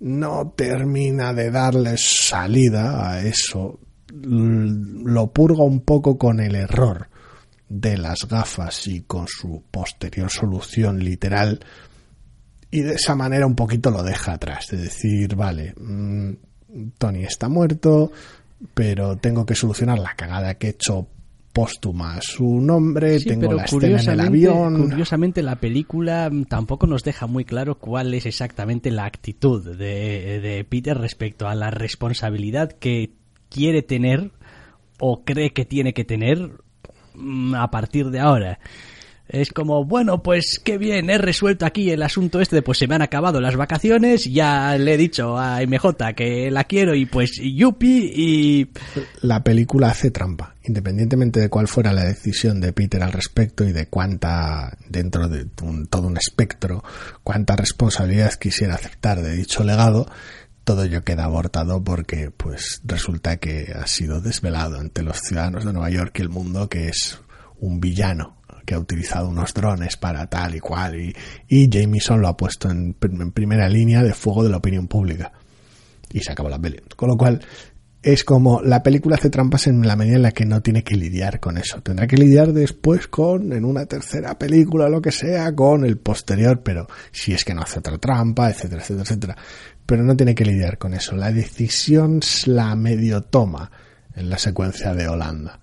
no termina de darle salida a eso, lo purga un poco con el error de las gafas y con su posterior solución literal y de esa manera un poquito lo deja atrás, de decir, vale, mm, Tony está muerto, pero tengo que solucionar la cagada que he hecho póstuma su nombre, tengo la escena en el avión. Curiosamente, la película tampoco nos deja muy claro cuál es exactamente la actitud de, de Peter respecto a la responsabilidad que quiere tener o cree que tiene que tener mm, a partir de ahora. Es como, bueno, pues qué bien, he resuelto aquí el asunto este pues se me han acabado las vacaciones, ya le he dicho a MJ que la quiero y pues yupi y... La película hace trampa, independientemente de cuál fuera la decisión de Peter al respecto y de cuánta, dentro de todo un espectro, cuánta responsabilidad quisiera aceptar de dicho legado, todo ello queda abortado porque pues resulta que ha sido desvelado ante los ciudadanos de Nueva York y el mundo que es un villano que ha utilizado unos drones para tal y cual y, y Jameson lo ha puesto en, primera línea de fuego de la opinión pública y se acabó la peli. Con lo cual es como la película hace trampas en la medida en la que no tiene que lidiar con eso. Tendrá que lidiar después con, en una tercera película, lo que sea, con el posterior, pero si es que no hace otra trampa, etcétera, etcétera, etcétera. Pero no tiene que lidiar con eso. La decisión la medio toma en la secuencia de Holanda.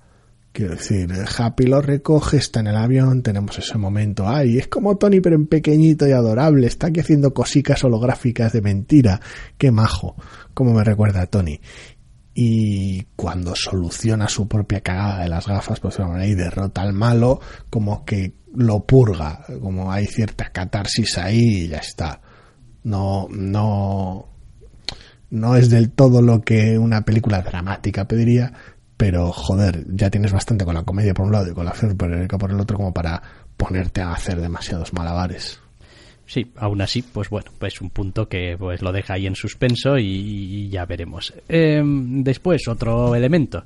Quiero decir, Happy lo recoge, está en el avión, tenemos ese momento. Ay, es como Tony, pero en pequeñito y adorable. Está aquí haciendo cositas holográficas de mentira. Qué majo. Como me recuerda a Tony. Y cuando soluciona su propia cagada de las gafas, pues y derrota al malo, como que lo purga. Como hay cierta catarsis ahí y ya está. No, no, no es del todo lo que una película dramática pediría, pero joder, ya tienes bastante con la comedia por un lado y con la acción por el otro como para ponerte a hacer demasiados malabares. Sí, aún así, pues bueno, pues un punto que pues lo deja ahí en suspenso y, ya veremos. Em, después, otro elemento.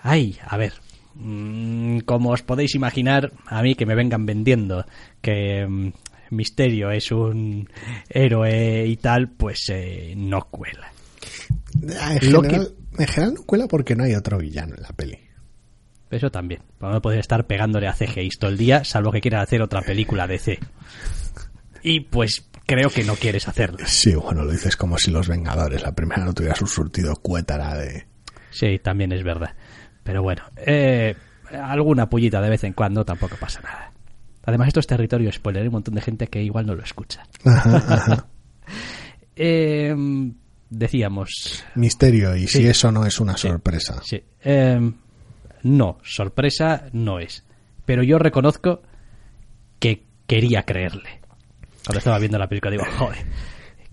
Ay, a ver, mm, como os podéis imaginar, a mí que me vengan vendiendo que em, Misterio es un héroe y tal, pues eh, no cuela. En general, en general no cuela porque no hay otro villano en la peli. Eso también. No poder estar pegándole a CGI todo el día, salvo que quieras hacer otra película de C. Y pues creo que no quieres hacerlo. Sí, bueno, lo dices como si los Vengadores, la primera no tuviera su surtido cuétara de... Sí, también es verdad. Pero bueno, eh, alguna pullita de vez en cuando tampoco pasa nada. Además, esto es territorio spoiler, hay un montón de gente que igual no lo escucha. Eh, decíamos. Misterio, y si eso no es una sorpresa. Sí. Eh, no, sorpresa no es. Pero yo reconozco que quería creerle. Cuando estaba viendo la película digo, joder,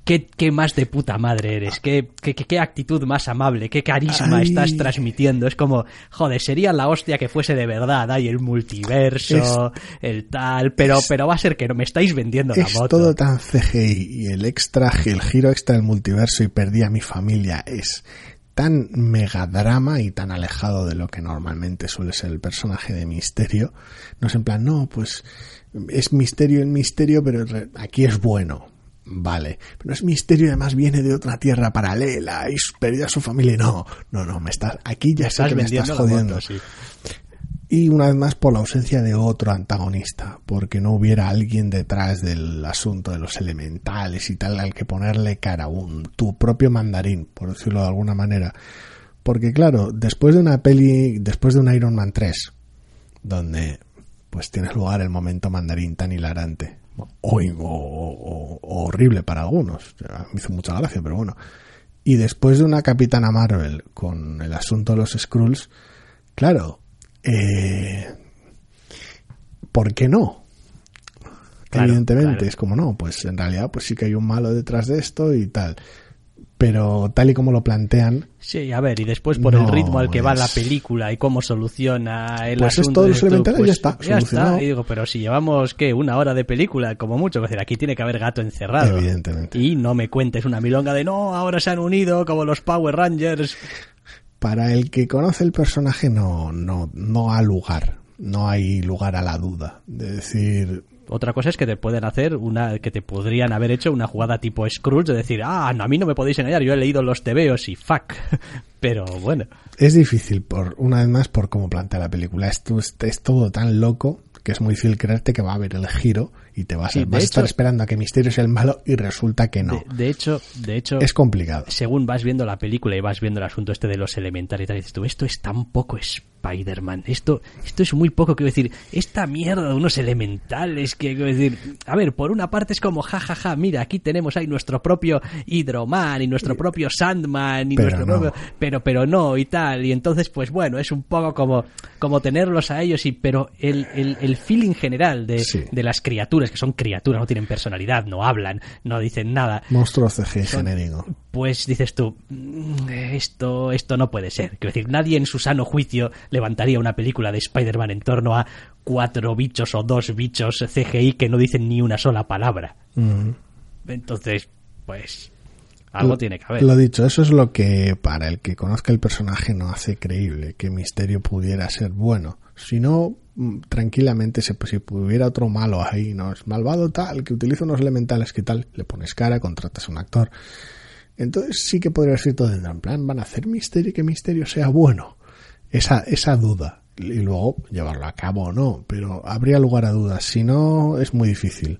qué, más de puta madre eres, qué, qué, actitud más amable, qué carisma estás transmitiendo. Es como, joder, sería la hostia que fuese de verdad, hay el multiverso, el tal, pero, pero va a ser que no me estáis vendiendo la moto. Es todo tan CGI y el extra, el giro extra del multiverso y perdí a mi familia es tan megadrama y tan alejado de lo que normalmente suele ser el personaje de Misterio. No es en plan, no, pues es misterio el misterio, pero aquí es bueno Vale, pero es misterio además viene de otra tierra paralela y perdió a su familia. No, no, no, me estás, aquí ya sé que me estás jodiendo. Y una vez más por la ausencia de otro antagonista, porque no hubiera alguien detrás del asunto de los elementales y tal al que ponerle cara, un tu propio mandarín, por decirlo de alguna manera. Porque claro, después de una peli, después de un Iron Man 3, donde pues tiene lugar el momento mandarín tan hilarante, o, horrible para algunos. Me hizo mucha gracia, pero bueno. Y después de una Capitana Marvel con el asunto de los Skrulls, claro, eh, ¿por qué no? Evidentemente, es como no, pues en realidad pues sí que hay un malo detrás de esto y tal pero tal y como lo plantean. Sí, a ver, y después por el ritmo al que va la película y cómo soluciona el pues asunto. Pues es todo ya está. Ya está. Y digo, pero si llevamos, ¿qué? Una hora de película, como mucho. Es decir, aquí tiene que haber gato encerrado. Evidentemente. Y no me cuentes una milonga de no, ahora se han unido como los Power Rangers. Para el que conoce el personaje, no, no, no ha lugar. No hay lugar a la duda. De decir, otra cosa es que te pueden hacer una, que te podrían haber hecho una jugada tipo Scrooge de decir, ah, no, a mí no me podéis engañar, yo he leído los tebeos y fuck. Pero bueno. Es difícil, por una vez más, por cómo plantea la película. Esto es, es todo tan loco que es muy difícil creerte que va a haber el giro y te vas, a, estar esperando a que Misterio sea el malo y resulta que no. De, hecho, de hecho, es complicado. Según vas viendo la película y vas viendo el asunto este de los elementales y tal, dices tú, esto es tan poco Spider-Man, esto, esto es muy poco, quiero decir, esta mierda de unos elementales que, quiero decir, a ver, por una parte es como, jajaja, ja, ja, mira, aquí tenemos ahí nuestro propio Hydroman y nuestro propio Sandman y pero nuestro no. propio, pero, pero no y tal, y entonces, pues bueno, es un poco como, como tenerlos a ellos y, pero el, el, el feeling general de, de las criaturas que son criaturas, no tienen personalidad, no hablan, no dicen nada. Monstruo CG genérico. Pues dices tú, mm, esto, esto no puede ser. Quiero decir, nadie en su sano juicio levantaría una película de Spider-Man en torno a cuatro bichos o dos bichos CGI que no dicen ni una sola palabra. Mm. Entonces, pues algo tiene que haber. Lo dicho, eso es lo que para el que conozca el personaje no hace creíble que Misterio pudiera ser bueno. Si no, mm, tranquilamente, si, si hubiera otro malo ahí, no es malvado tal, que utiliza unos elementales que tal, le pones cara, contratas a un actor. Entonces sí que podría ser todo en plan, van a hacer misterio y que misterio sea bueno. Esa, esa duda. Y luego llevarlo a cabo o no, pero habría lugar a dudas. Si no, es muy difícil.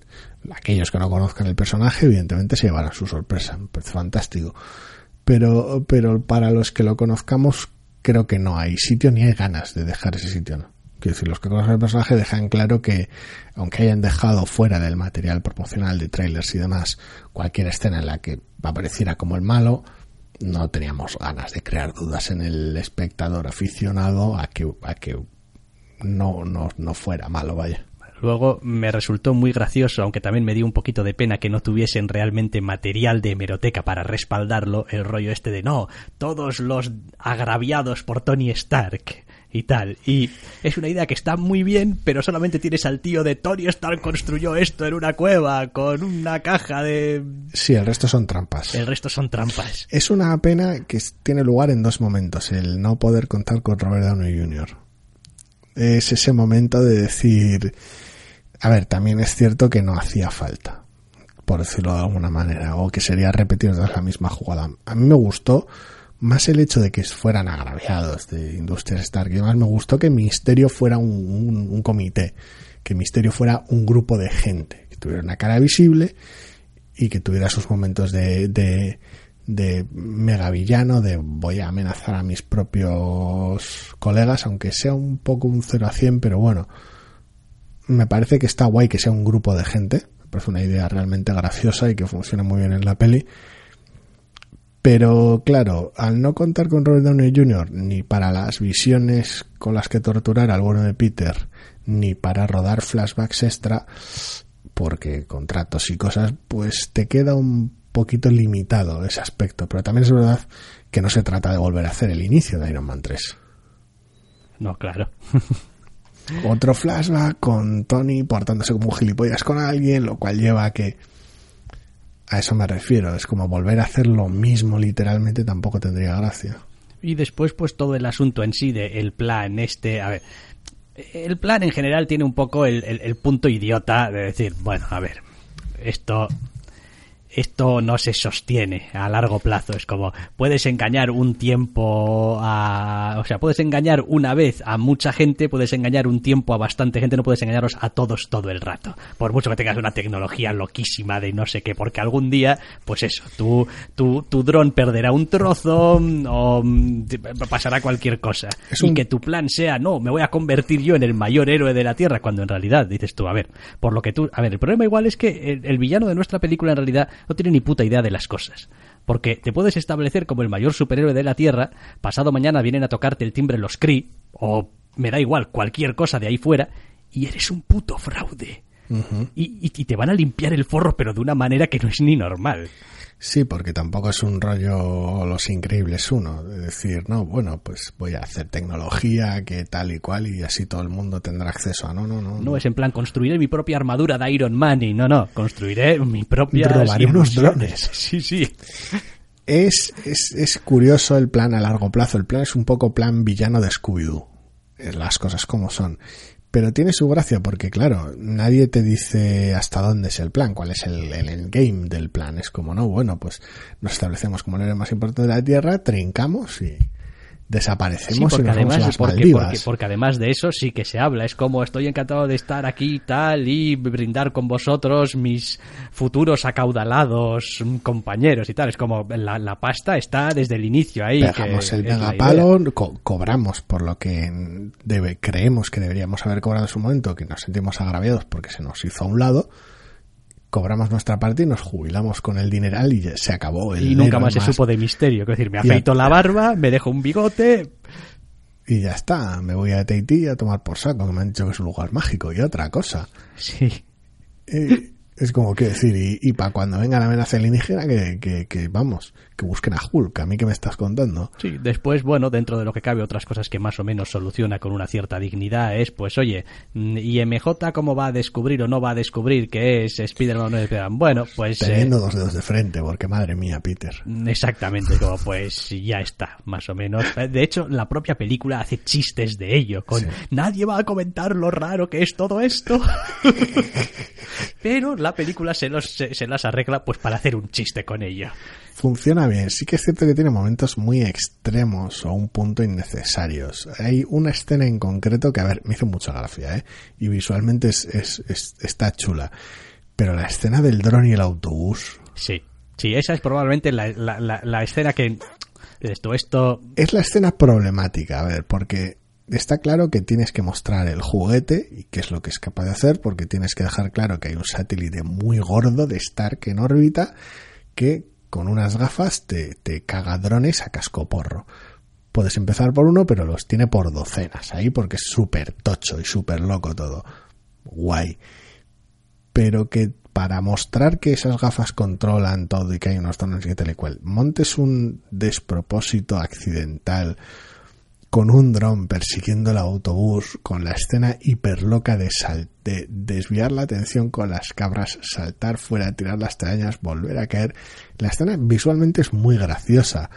Aquellos que no conozcan el personaje, evidentemente se llevarán su sorpresa. Parece fantástico. Pero, pero para los que lo conozcamos, creo que no hay sitio ni hay ganas de dejar ese sitio. ¿no? Quiero decir, los que conocen el personaje dejan claro que, aunque hayan dejado fuera del material promocional de trailers y demás cualquier escena en la que apareciera como el malo, no teníamos ganas de crear dudas en el espectador aficionado a que, a que no, no, no fuera malo, vaya. Luego me resultó muy gracioso, aunque también me dio un poquito de pena que no tuviesen realmente material de hemeroteca para respaldarlo, el rollo este de no, todos los agraviados por Tony Stark y tal. Y es una idea que está muy bien, pero solamente tienes al tío de Tony Stark construyó esto en una cueva con una caja de... Sí, el resto son trampas. El resto son trampas. Es una pena que tiene lugar en dos momentos, el no poder contar con Robert Downey Jr. Es ese momento de decir a ver, también es cierto que no hacía falta, por decirlo de alguna manera, o que sería repetir la misma jugada. A mí me gustó más el hecho de que fueran agraviados de Industrias Stark y demás, me gustó que Misterio fuera un, comité, que Misterio fuera un grupo de gente, que tuviera una cara visible y que tuviera sus momentos de, de, de mega villano, de voy a amenazar a mis propios colegas, aunque sea un poco un 0 a 100, pero bueno, me parece que está guay que sea un grupo de gente, me parece una idea realmente graciosa y que funciona muy bien en la peli. Pero claro, al no contar con Robert Downey Jr. ni para las visiones con las que torturar al bueno de Peter, ni para rodar flashbacks extra, porque contratos y cosas, pues te queda un poquito limitado ese aspecto. Pero también es verdad que no se trata de volver a hacer el inicio de Iron Man 3. No, claro. Otro flashback con Tony portándose como un gilipollas con alguien, lo cual lleva a que... A eso me refiero, es como volver a hacer lo mismo literalmente tampoco tendría gracia. Y después pues todo el asunto en sí de el plan este, a ver, el plan en general tiene un poco el, el, el punto idiota de decir, bueno, a ver, esto esto no se sostiene a largo plazo. Es como, puedes engañar un tiempo a... O sea, puedes engañar una vez a mucha gente, puedes engañar un tiempo a bastante gente, no puedes engañaros a todos todo el rato. Por mucho que tengas una tecnología loquísima de no sé qué, porque algún día, pues eso, tu, tu, tu dron perderá un trozo o mm, pasará cualquier cosa. Es un... Y que tu plan sea, no, me voy a convertir yo en el mayor héroe de la Tierra, cuando en realidad dices tú, a ver, por lo que tú... A ver, el problema igual es que el, el villano de nuestra película en realidad no tiene ni puta idea de las cosas. Porque te puedes establecer como el mayor superhéroe de la Tierra, pasado mañana vienen a tocarte el timbre los Kree, o me da igual, cualquier cosa de ahí fuera, y eres un puto fraude. Uh -huh. y, y, te van a limpiar el forro, pero de una manera que no es ni normal. Sí, porque tampoco es un rollo Los Increíbles uno, de decir, no, bueno, pues voy a hacer tecnología que tal y cual y así todo el mundo tendrá acceso a no, no, no. No, no. es en plan, construiré mi propia armadura de Iron Man y no, no, construiré mi propia... Robaré unos drones. Sí, sí. Es, es, es curioso el plan a largo plazo, el plan es un poco plan villano de Scooby-Doo, las cosas como son pero tiene su gracia porque, claro, nadie te dice hasta dónde es el plan, cuál es el, el endgame del plan. Es como, no, bueno, pues nos establecemos como el más importante de la Tierra, trincamos y desaparecemos sí, porque y nos además, las porque. Porque, porque, además de eso sí que se habla. Es como estoy encantado de estar aquí y tal y brindar con vosotros mis futuros acaudalados compañeros y tal. Es como la, la pasta está desde el inicio ahí. Pegamos el megapalo, co cobramos por lo que debe, creemos que deberíamos haber cobrado en su momento, que nos sentimos agraviados porque se nos hizo a un lado cobramos nuestra parte y nos jubilamos con el dineral y se acabó el y nunca más se supo de misterio es decir me afeito la barba me dejo un bigote. Y ya está me voy a Tahití a tomar por saco que me han dicho que es un lugar mágico y otra cosa. Sí. Eh, es como que decir, y, y para cuando venga la amenaza alienígena, que, que, que, vamos, que busquen a Hulk, a mí que me estás contando. Sí, después, bueno, dentro de lo que cabe, otras cosas que más o menos soluciona con una cierta dignidad es, pues, oye, ¿y MJ cómo va a descubrir o no va a descubrir que es Spider-Man o no es Spider-Man? Bueno, pues... Teniendo eh, dos dedos de frente, porque madre mía, Peter. Exactamente, como pues ya está, más o menos. De hecho, la propia película hace chistes de ello, con sí. nadie va a comentar lo raro que es todo esto. Pero la película se, los, se, se, las arregla pues para hacer un chiste con ella. Funciona bien. Sí que es cierto que tiene momentos muy extremos o un punto innecesarios. Hay una escena en concreto que, a ver, me hizo mucha gracia, ¿eh? Y visualmente es, es, es está chula. Pero la escena del dron y el autobús. Sí. Sí, esa es probablemente la, la, la, la escena que... Esto, esto... Es la escena problemática, a ver, porque está claro que tienes que mostrar el juguete y qué es lo que es capaz de hacer, porque tienes que dejar claro que hay un satélite muy gordo de Stark en órbita que con unas gafas te, te caga drones a cascoporro. Puedes empezar por uno, pero los tiene por docenas ahí porque es súper tocho y súper loco todo. Guay. Pero que para mostrar que esas gafas controlan todo y que hay unos drones y tal y cual, montes un despropósito accidental con un dron persiguiendo el autobús, con la escena hiperloca de, sal de desviar la atención con las cabras, saltar fuera, tirar las telarañas, volver a caer. La escena visualmente es muy graciosa,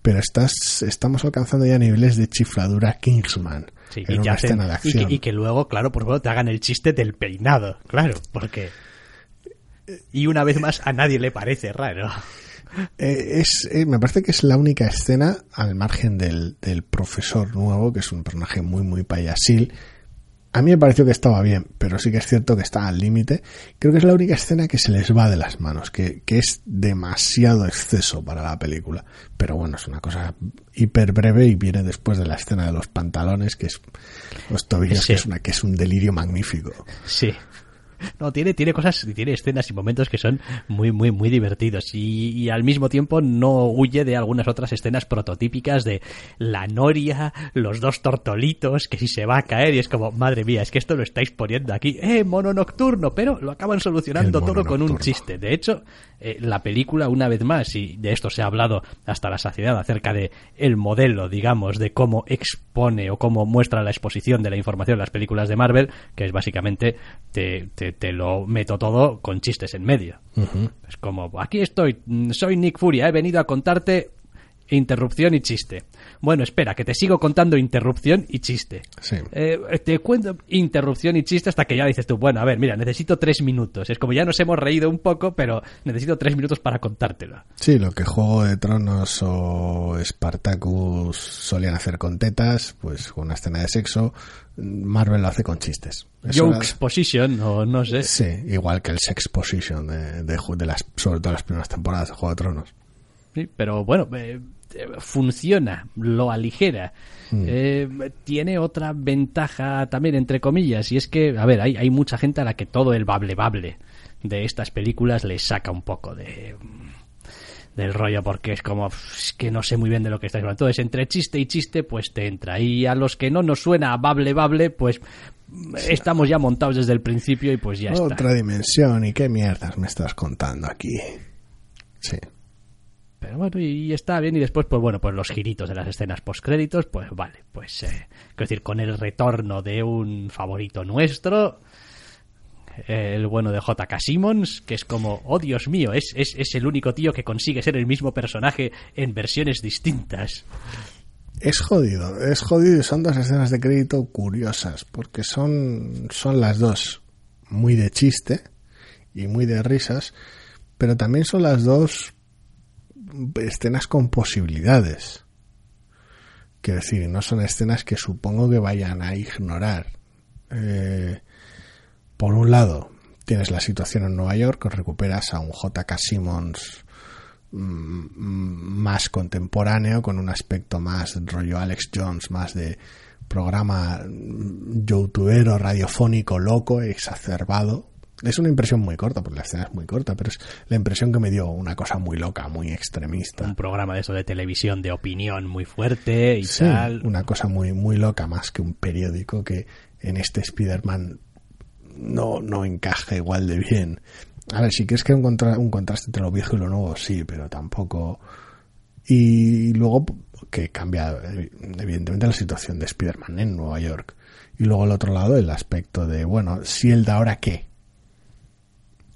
pero estás, estamos alcanzando ya niveles de chifladura Kingsman. Sí, en y, una escena de acción. Y, que, y que luego, claro, por favor, te hagan el chiste del peinado, claro, porque... Y una vez más a nadie le parece raro. Eh, es, eh, me parece que es la única escena, al margen del, del profesor nuevo, que es un personaje muy, muy payasil, a mí me pareció que estaba bien, pero sí que es cierto que está al límite. Creo que es la única escena que se les va de las manos, que, que, es demasiado exceso para la película. Pero bueno, es una cosa hiper breve y viene después de la escena de los pantalones, que es los tobillos, sí. que, es una, que es un delirio magnífico. Sí, no, tiene, tiene cosas, tiene escenas y momentos que son muy, muy, muy divertidos. Y, y, al mismo tiempo no huye de algunas otras escenas prototípicas de la noria, los dos tortolitos, que si se va a caer y es como, madre mía, es que esto lo estáis poniendo aquí, eh, mono nocturno, pero lo acaban solucionando todo con un chiste. De hecho, eh, la película, una vez más, y de esto se ha hablado hasta la saciedad acerca de el modelo, digamos, de cómo expone o cómo muestra la exposición de la información en las películas de Marvel, que es básicamente te, te, te lo meto todo con chistes en medio. Uh -huh. Es como, aquí estoy, soy Nick Furia, he venido a contarte interrupción y chiste. Bueno, espera, que te sigo contando interrupción y chiste. Sí. Eh, te cuento interrupción y chiste hasta que ya dices tú, bueno, a ver, mira, necesito tres minutos. Es como ya nos hemos reído un poco, pero necesito tres minutos para contártelo. Sí, lo que Juego de Tronos o Spartacus solían hacer con tetas, pues con una escena de sexo, Marvel lo hace con chistes. Jokes Position, o no sé. Sí, igual que el Sex Position de, de, de las, sobre todo las primeras temporadas de Juego de Tronos. Sí, pero bueno, eh, funciona, lo aligera. Mm. Eh, tiene otra ventaja también, entre comillas, y es que, a ver, hay, hay mucha gente a la que todo el bable bable de estas películas le saca un poco de del rollo porque es como es que no sé muy bien de lo que estáis hablando. Entonces, entre chiste y chiste, pues te entra. Y a los que no nos suena a bable bable, pues sí. estamos ya montados desde el principio y pues ya Otra está. Otra dimensión, ¿y qué mierdas me estás contando aquí? Sí. Pero bueno, y está bien. Y después, pues bueno, pues los giritos de las escenas postcréditos, pues vale, pues, eh, quiero decir, con el retorno de un favorito nuestro, el bueno de J.K. Simmons, que es como, oh Dios mío, es, es, es el único tío que consigue ser el mismo personaje en versiones distintas. Es jodido, es jodido y son dos escenas de crédito curiosas, porque son, son las dos muy de chiste y muy de risas, pero también son las dos escenas con posibilidades. Quiero decir, no son escenas que supongo que vayan a ignorar. Eh, por un lado, tienes la situación en Nueva York, recuperas a un J.K. Simmons más contemporáneo, con un aspecto más rollo Alex Jones, más de programa youtubero, radiofónico, loco, exacerbado. Es una impresión muy corta, porque la escena es muy corta, pero es la impresión que me dio una cosa muy loca, muy extremista. Un programa de eso de televisión de opinión muy fuerte y sí, tal. Una cosa muy, muy loca, más que un periódico que en este Spider-Man no, no encaja igual de bien. A ver, si crees que un, contra un contraste entre lo viejo y lo nuevo, sí, pero tampoco. Y luego que cambia, evidentemente, la situación de Spider-Man en Nueva York. Y luego al otro lado, el aspecto de, bueno, si el de ahora qué.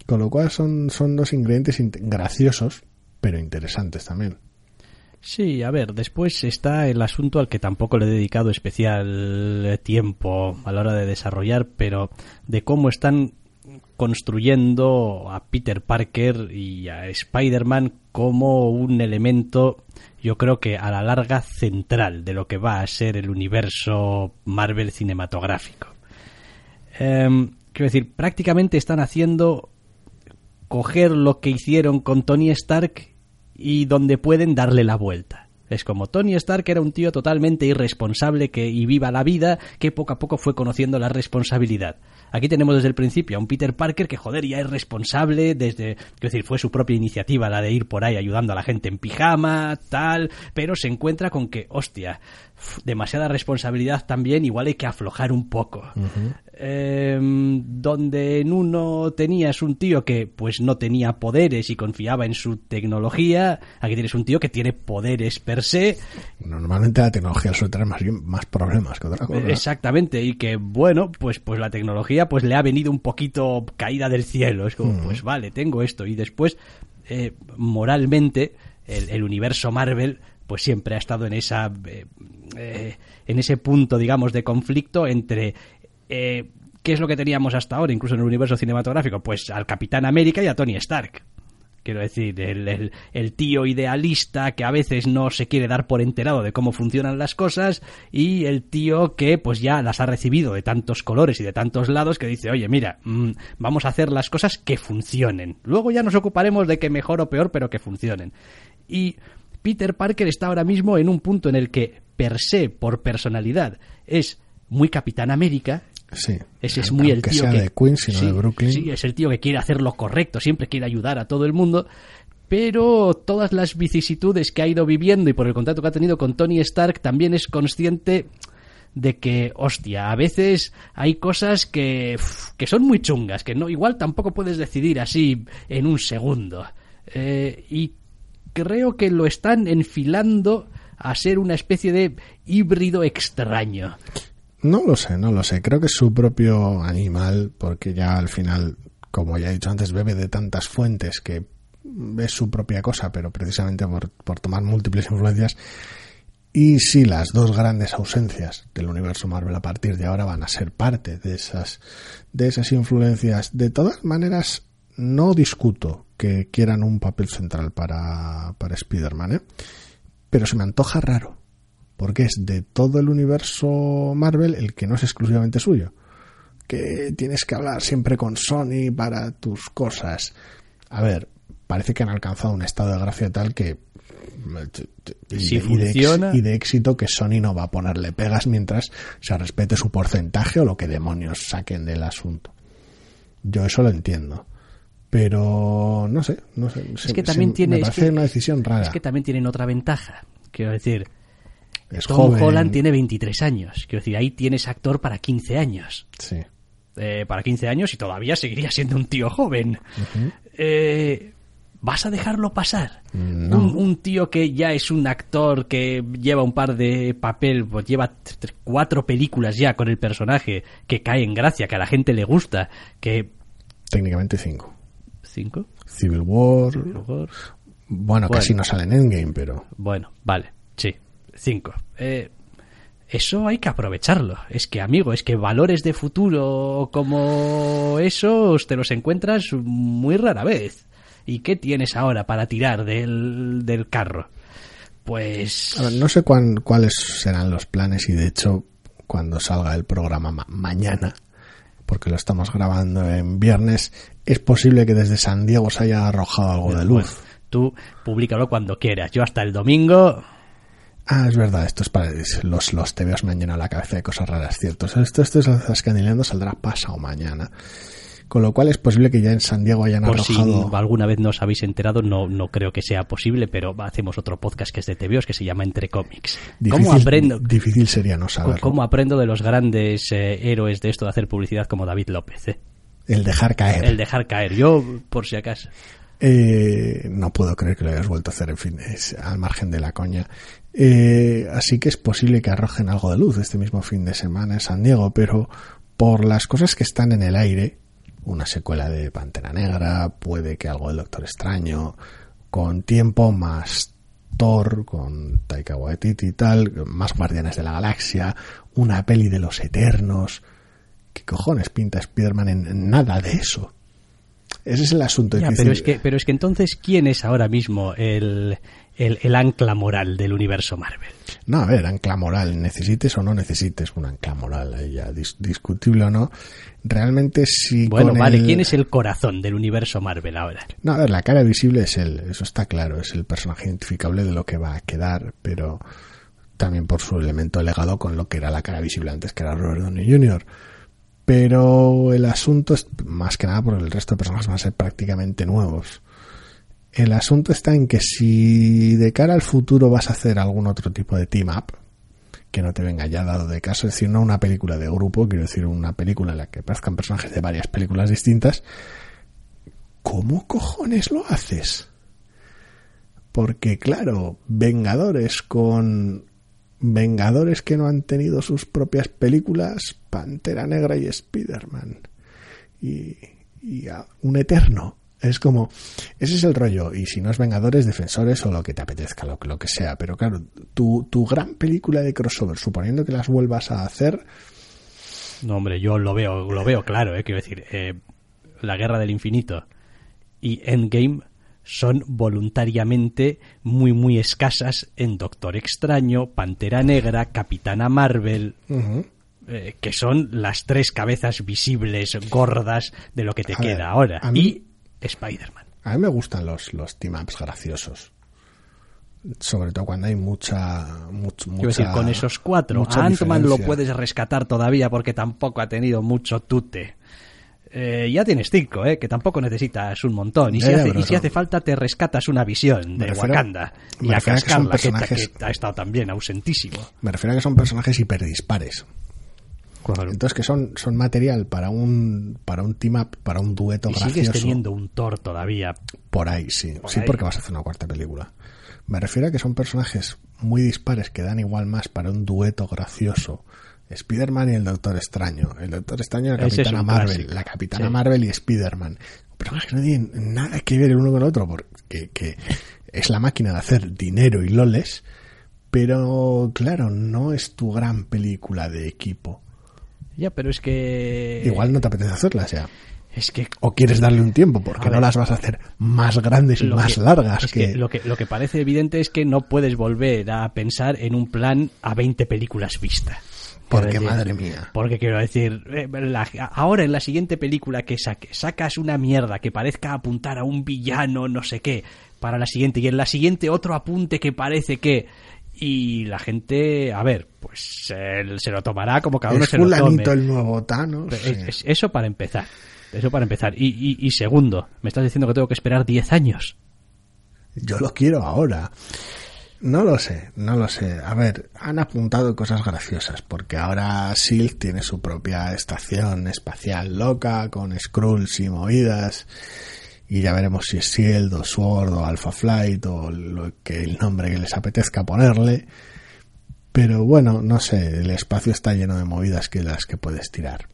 Con lo cual son, son dos ingredientes graciosos, pero interesantes también. Sí, a ver, después está el asunto al que tampoco le he dedicado especial tiempo a la hora de desarrollar, pero de cómo están construyendo a Peter Parker y a Spider-Man como un elemento, yo creo que a la larga central de lo que va a ser el universo Marvel cinematográfico. Eh, quiero decir, prácticamente están haciendo coger lo que hicieron con Tony Stark y donde pueden darle la vuelta. Es como Tony Stark era un tío totalmente irresponsable que y viva la vida, que poco a poco fue conociendo la responsabilidad. Aquí tenemos desde el principio a un Peter Parker que, joder, ya es responsable desde, es decir, fue su propia iniciativa la de ir por ahí ayudando a la gente en pijama, tal, pero se encuentra con que, hostia, demasiada responsabilidad también, igual hay que aflojar un poco. Uh -huh. eh, donde en uno tenías un tío que pues no tenía poderes y confiaba en su tecnología, aquí tienes un tío que tiene poderes per se. Normalmente la tecnología suele tener más, más problemas que otra cosa. Exactamente, y que bueno, pues, pues la tecnología pues le ha venido un poquito caída del cielo. Es como, uh -huh. pues vale, tengo esto. Y después, eh, moralmente, el, el universo Marvel pues siempre ha estado en esa eh, eh, en ese punto digamos de conflicto entre eh, qué es lo que teníamos hasta ahora incluso en el universo cinematográfico pues al Capitán América y a Tony Stark Quiero decir, el, el, tío idealista que a veces no se quiere dar por enterado de cómo funcionan las cosas y el tío que pues ya las ha recibido de tantos colores y de tantos lados que dice, oye, mira, mmm, vamos a hacer las cosas que funcionen. Luego ya nos ocuparemos de que mejor o peor, pero que funcionen. Y Peter Parker está ahora mismo en un punto en el que per se, por personalidad, es muy Capitán América Sí. Ese es muy el tío sea que de Queens, sino sí, de Brooklyn. Sí, es el tío que quiere hacer lo correcto, siempre quiere ayudar a todo el mundo, pero todas las vicisitudes que ha ido viviendo y por el contacto que ha tenido con Tony Stark también es consciente de que, hostia, a veces hay cosas que, que son muy chungas, que no igual tampoco puedes decidir así en un segundo. Eh, y creo que lo están enfilando a ser una especie de híbrido extraño. No lo sé, no lo sé. Creo que es su propio animal, porque ya al final, como ya he dicho antes, bebe de tantas fuentes que es su propia cosa, pero precisamente por, por tomar múltiples influencias. Y sí, las dos grandes ausencias del universo Marvel a partir de ahora van a ser parte de esas, de esas influencias. De todas maneras, no discuto que quieran un papel central para, para Spider-Man, ¿eh? pero se me antoja raro porque es de todo el universo Marvel el que no es exclusivamente suyo. Que tienes que hablar siempre con Sony para tus cosas. A ver, parece que han alcanzado un estado de gracia tal que y, si de, funciona... y, de, y de éxito que Sony no va a ponerle pegas mientras se respete su porcentaje o lo que demonios saquen del asunto. Yo eso lo entiendo pero no sé, no sé. Es que también tiene, me parece es que, una decisión rara. Es que también tienen otra ventaja. Quiero decir, es Tom joven. Holland tiene 23 años. Quiero decir, ahí tienes actor para 15 años. Sí. Eh, para 15 años y todavía seguiría siendo un tío joven. Uh -huh. eh, ¿Vas a dejarlo pasar? No. Un, un, tío que ya es un actor que lleva un par de papel, pues lleva cuatro películas ya con el personaje, que cae en gracia, que a la gente le gusta, que... Técnicamente cinco. ¿Cinco? Civil War. Civil War. Bueno, bueno, casi no sale en Endgame, pero... Bueno, vale, sí. Cinco. Eh, eso hay que aprovecharlo. Es que, amigo, es que valores de futuro como esos te los encuentras muy rara vez. ¿Y qué tienes ahora para tirar del, del carro? Pues... A ver, no sé cuán, cuáles serán los planes y de hecho cuando salga el programa ma mañana, porque lo estamos grabando en viernes, es posible que desde San Diego se haya arrojado algo de luz. Bueno, tú públicalo cuando quieras. Yo hasta el domingo Ah, es verdad, esto es para los, los TVOs me han llenado la cabeza de cosas raras, cierto. Esto, esto es Zascandileando saldrá pasado mañana. Con lo cual es posible que ya en San Diego hayan Por arrojado... si alguna vez no os habéis enterado, no, no creo que sea posible, pero hacemos otro podcast que es de TVOs que se llama Entre Cómics. Difícil, ¿Cómo aprendo? Difícil sería no saberlo. ¿Cómo aprendo de los grandes eh, héroes de esto de hacer publicidad como David López? Eh? El dejar caer. El dejar caer. Yo, por si acaso. Eh, no puedo creer que lo hayas vuelto a hacer, en fin, es al margen de la coña. Eh, así que es posible que arrojen algo de luz este mismo fin de semana en San Diego, pero por las cosas que están en el aire, una secuela de Pantera Negra, puede que algo del Doctor Extraño, con tiempo más Thor, con Taika Waititi y tal, más Guardianes de la Galaxia, una peli de los Eternos. ¿Qué cojones pinta Spider-Man en, nada de eso? Ese es el asunto. Ya, pero, es que, pero es que entonces, ¿quién es ahora mismo el, el, el, ancla moral del universo Marvel? No, a ver, ancla moral, necesites o no necesites un ancla moral, ya dis discutible o no. Realmente sí. Bueno, vale, el... ¿quién es el corazón del universo Marvel ahora? No, a ver, la cara visible es él, eso está claro, es el personaje identificable de lo que va a quedar, pero también por su elemento legado con lo que era la cara visible antes, que era Robert Downey Jr., pero el asunto es más que nada porque el resto de personajes van a ser prácticamente nuevos. El asunto está en que si de cara al futuro vas a hacer algún otro tipo de team up, que no te venga ya dado de caso, es decir, no una película de grupo, quiero decir una película en la que aparezcan personajes de varias películas distintas, ¿cómo cojones lo haces? Porque claro, Vengadores con Vengadores que no han tenido sus propias películas, Pantera Negra y Spider-Man. Y, y un eterno. Es como, ese es el rollo. Y si no es Vengadores, Defensores o lo que te apetezca, lo, lo que sea. Pero claro, tu, tu gran película de crossover, suponiendo que las vuelvas a hacer. No, hombre, yo lo veo, lo veo claro, eh. Quiero decir, eh, la guerra del infinito y Endgame son voluntariamente muy muy escasas en Doctor Extraño, Pantera Negra, Capitana Marvel, eh, que son las tres cabezas visibles gordas de lo que te A queda ver, ahora. mí- Y Spider-Man. A mí me gustan los, los team-ups graciosos. Sobre todo cuando hay mucha... much- Quiero decir, mucha- con esos cuatro, mucha a Ant-Man lo puedes rescatar todavía porque tampoco ha tenido mucho tute. Eh, ya tienes cinco, eh, que tampoco necesitas un montón. Y si, hace, pero y si son- hace falta, te rescatas una visión de refiero- Wakanda. Y a cascarla, que, que ha estado también ausentísimo. Me refiero a que son personajes hiperdispares. Claro. Entonces que son, son material para un para un team up, para un dueto y sigues gracioso. teniendo un Thor todavía. Por ahí, sí. Por sí, ahí. porque vas a hacer una cuarta película. Me refiero a que son personajes muy dispares que dan igual más para un dueto gracioso. Spider-Man y el Doctor Extraño. El Doctor Extraño y la Capitana Marvel. clásico. La Capitana Sí. Marvel y Spider-Man. Personajes que no tienen nada que ver el uno con el otro porque que es la máquina de hacer dinero y loles. Pero claro, no es tu gran película de equipo. Ya, pero es que. Igual no te apetece hacerlas ya. Es que O quieres darle un tiempo porque no las vas a hacer más grandes y más que- largas es que... que lo que lo que parece evidente es que no puedes volver a pensar en un plan a 20 películas vista. Porque, decir, madre mía. Porque quiero decir, eh, la- ahora en la siguiente película que saques, sacas una mierda que parezca apuntar a un villano, no sé qué, para la siguiente, y en la siguiente otro apunte que parece que. Y la gente, a ver, pues eh, se lo tomará como cada uno es se lo tome. el nuevo Thanos. Es- sí. es- eso para empezar. Eso para empezar. Y, y- y segundo, me estás diciendo que tengo que esperar 10 años. Yo lo quiero ahora. No lo sé, no lo sé. A ver, han apuntado cosas graciosas, porque ahora SILT tiene su propia estación espacial loca, con Skrulls y movidas, y ya veremos si es SHIELD o SWORD o Alpha Flight o lo que el nombre que les apetezca ponerle. Pero bueno, no sé, el espacio está lleno de movidas que las que puedes tirar.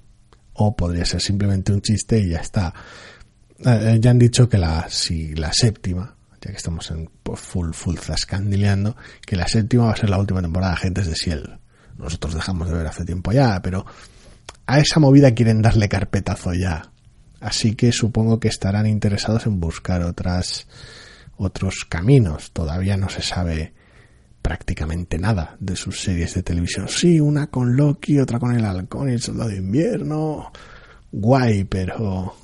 O podría ser simplemente un chiste y ya está. Eh, ya han dicho que la, si la séptima, ya que estamos en pues, full, full zascandileando, que la séptima va a ser la última temporada de Agentes de Ciel. Nosotros dejamos de ver hace tiempo ya, pero a esa movida quieren darle carpetazo ya. Así que supongo que estarán interesados en buscar otras, otros caminos. Todavía no se sabe prácticamente nada de sus series de televisión. Sí, una con Loki, otra con el Halcón y el Soldado de Invierno. Guay, pero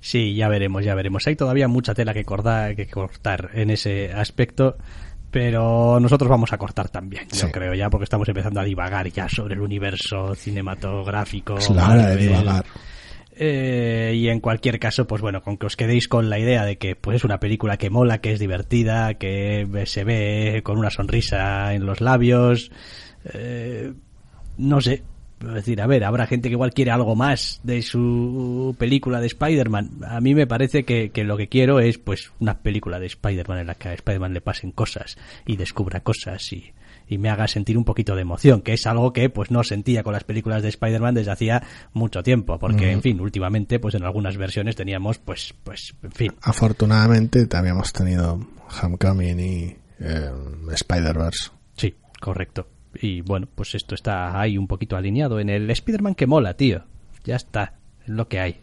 Sí, ya veremos, ya veremos. Hay todavía mucha tela que cortar, que cortar en ese aspecto. Pero nosotros vamos a cortar también, yo creo ya, porque estamos empezando a divagar ya sobre el universo cinematográfico. es la hora de divagar. Eh, y en cualquier caso, pues bueno, con que os quedéis con la idea de que pues es una película que mola, que es divertida, que se ve con una sonrisa en los labios, eh, no sé. Es decir, a ver, habrá gente que igual quiere algo más de su película de Spider-Man. A mí me parece que, que lo que quiero es pues una película de Spider-Man en la que a Spider-Man le pasen cosas y descubra cosas y, y me haga sentir un poquito de emoción, que es algo que pues no sentía con las películas de Spider-Man desde hacía mucho tiempo, porque en fin, últimamente pues en algunas versiones teníamos pues pues en fin, Afortunadamente también hemos tenido Homecoming y eh, Spider-Verse. sí, correcto. Y bueno, pues esto está ahí un poquito alineado en el Spider-Man que mola, tío. Ya está, es lo que hay.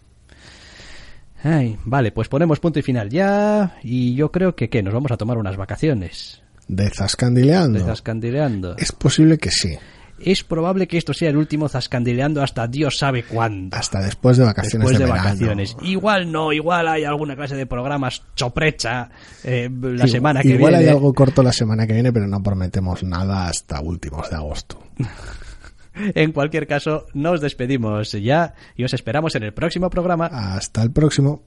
Ay, vale, pues ponemos punto y final ya. Y yo creo que, ¿qué? Nos vamos a tomar unas vacaciones. ¿De Zascandileando? De zascandileando. Es posible que sí. Es probable que esto sea el último zascandileando hasta Dios sabe cuándo. Hasta después de vacaciones Después de, vacaciones. Igual no, igual hay alguna clase de programas choprecha eh, la Igual- semana que Igual viene. hay algo corto la semana que viene, pero no prometemos nada hasta últimos de agosto. En cualquier caso, nos despedimos ya y os esperamos en el próximo programa. Hasta el próximo.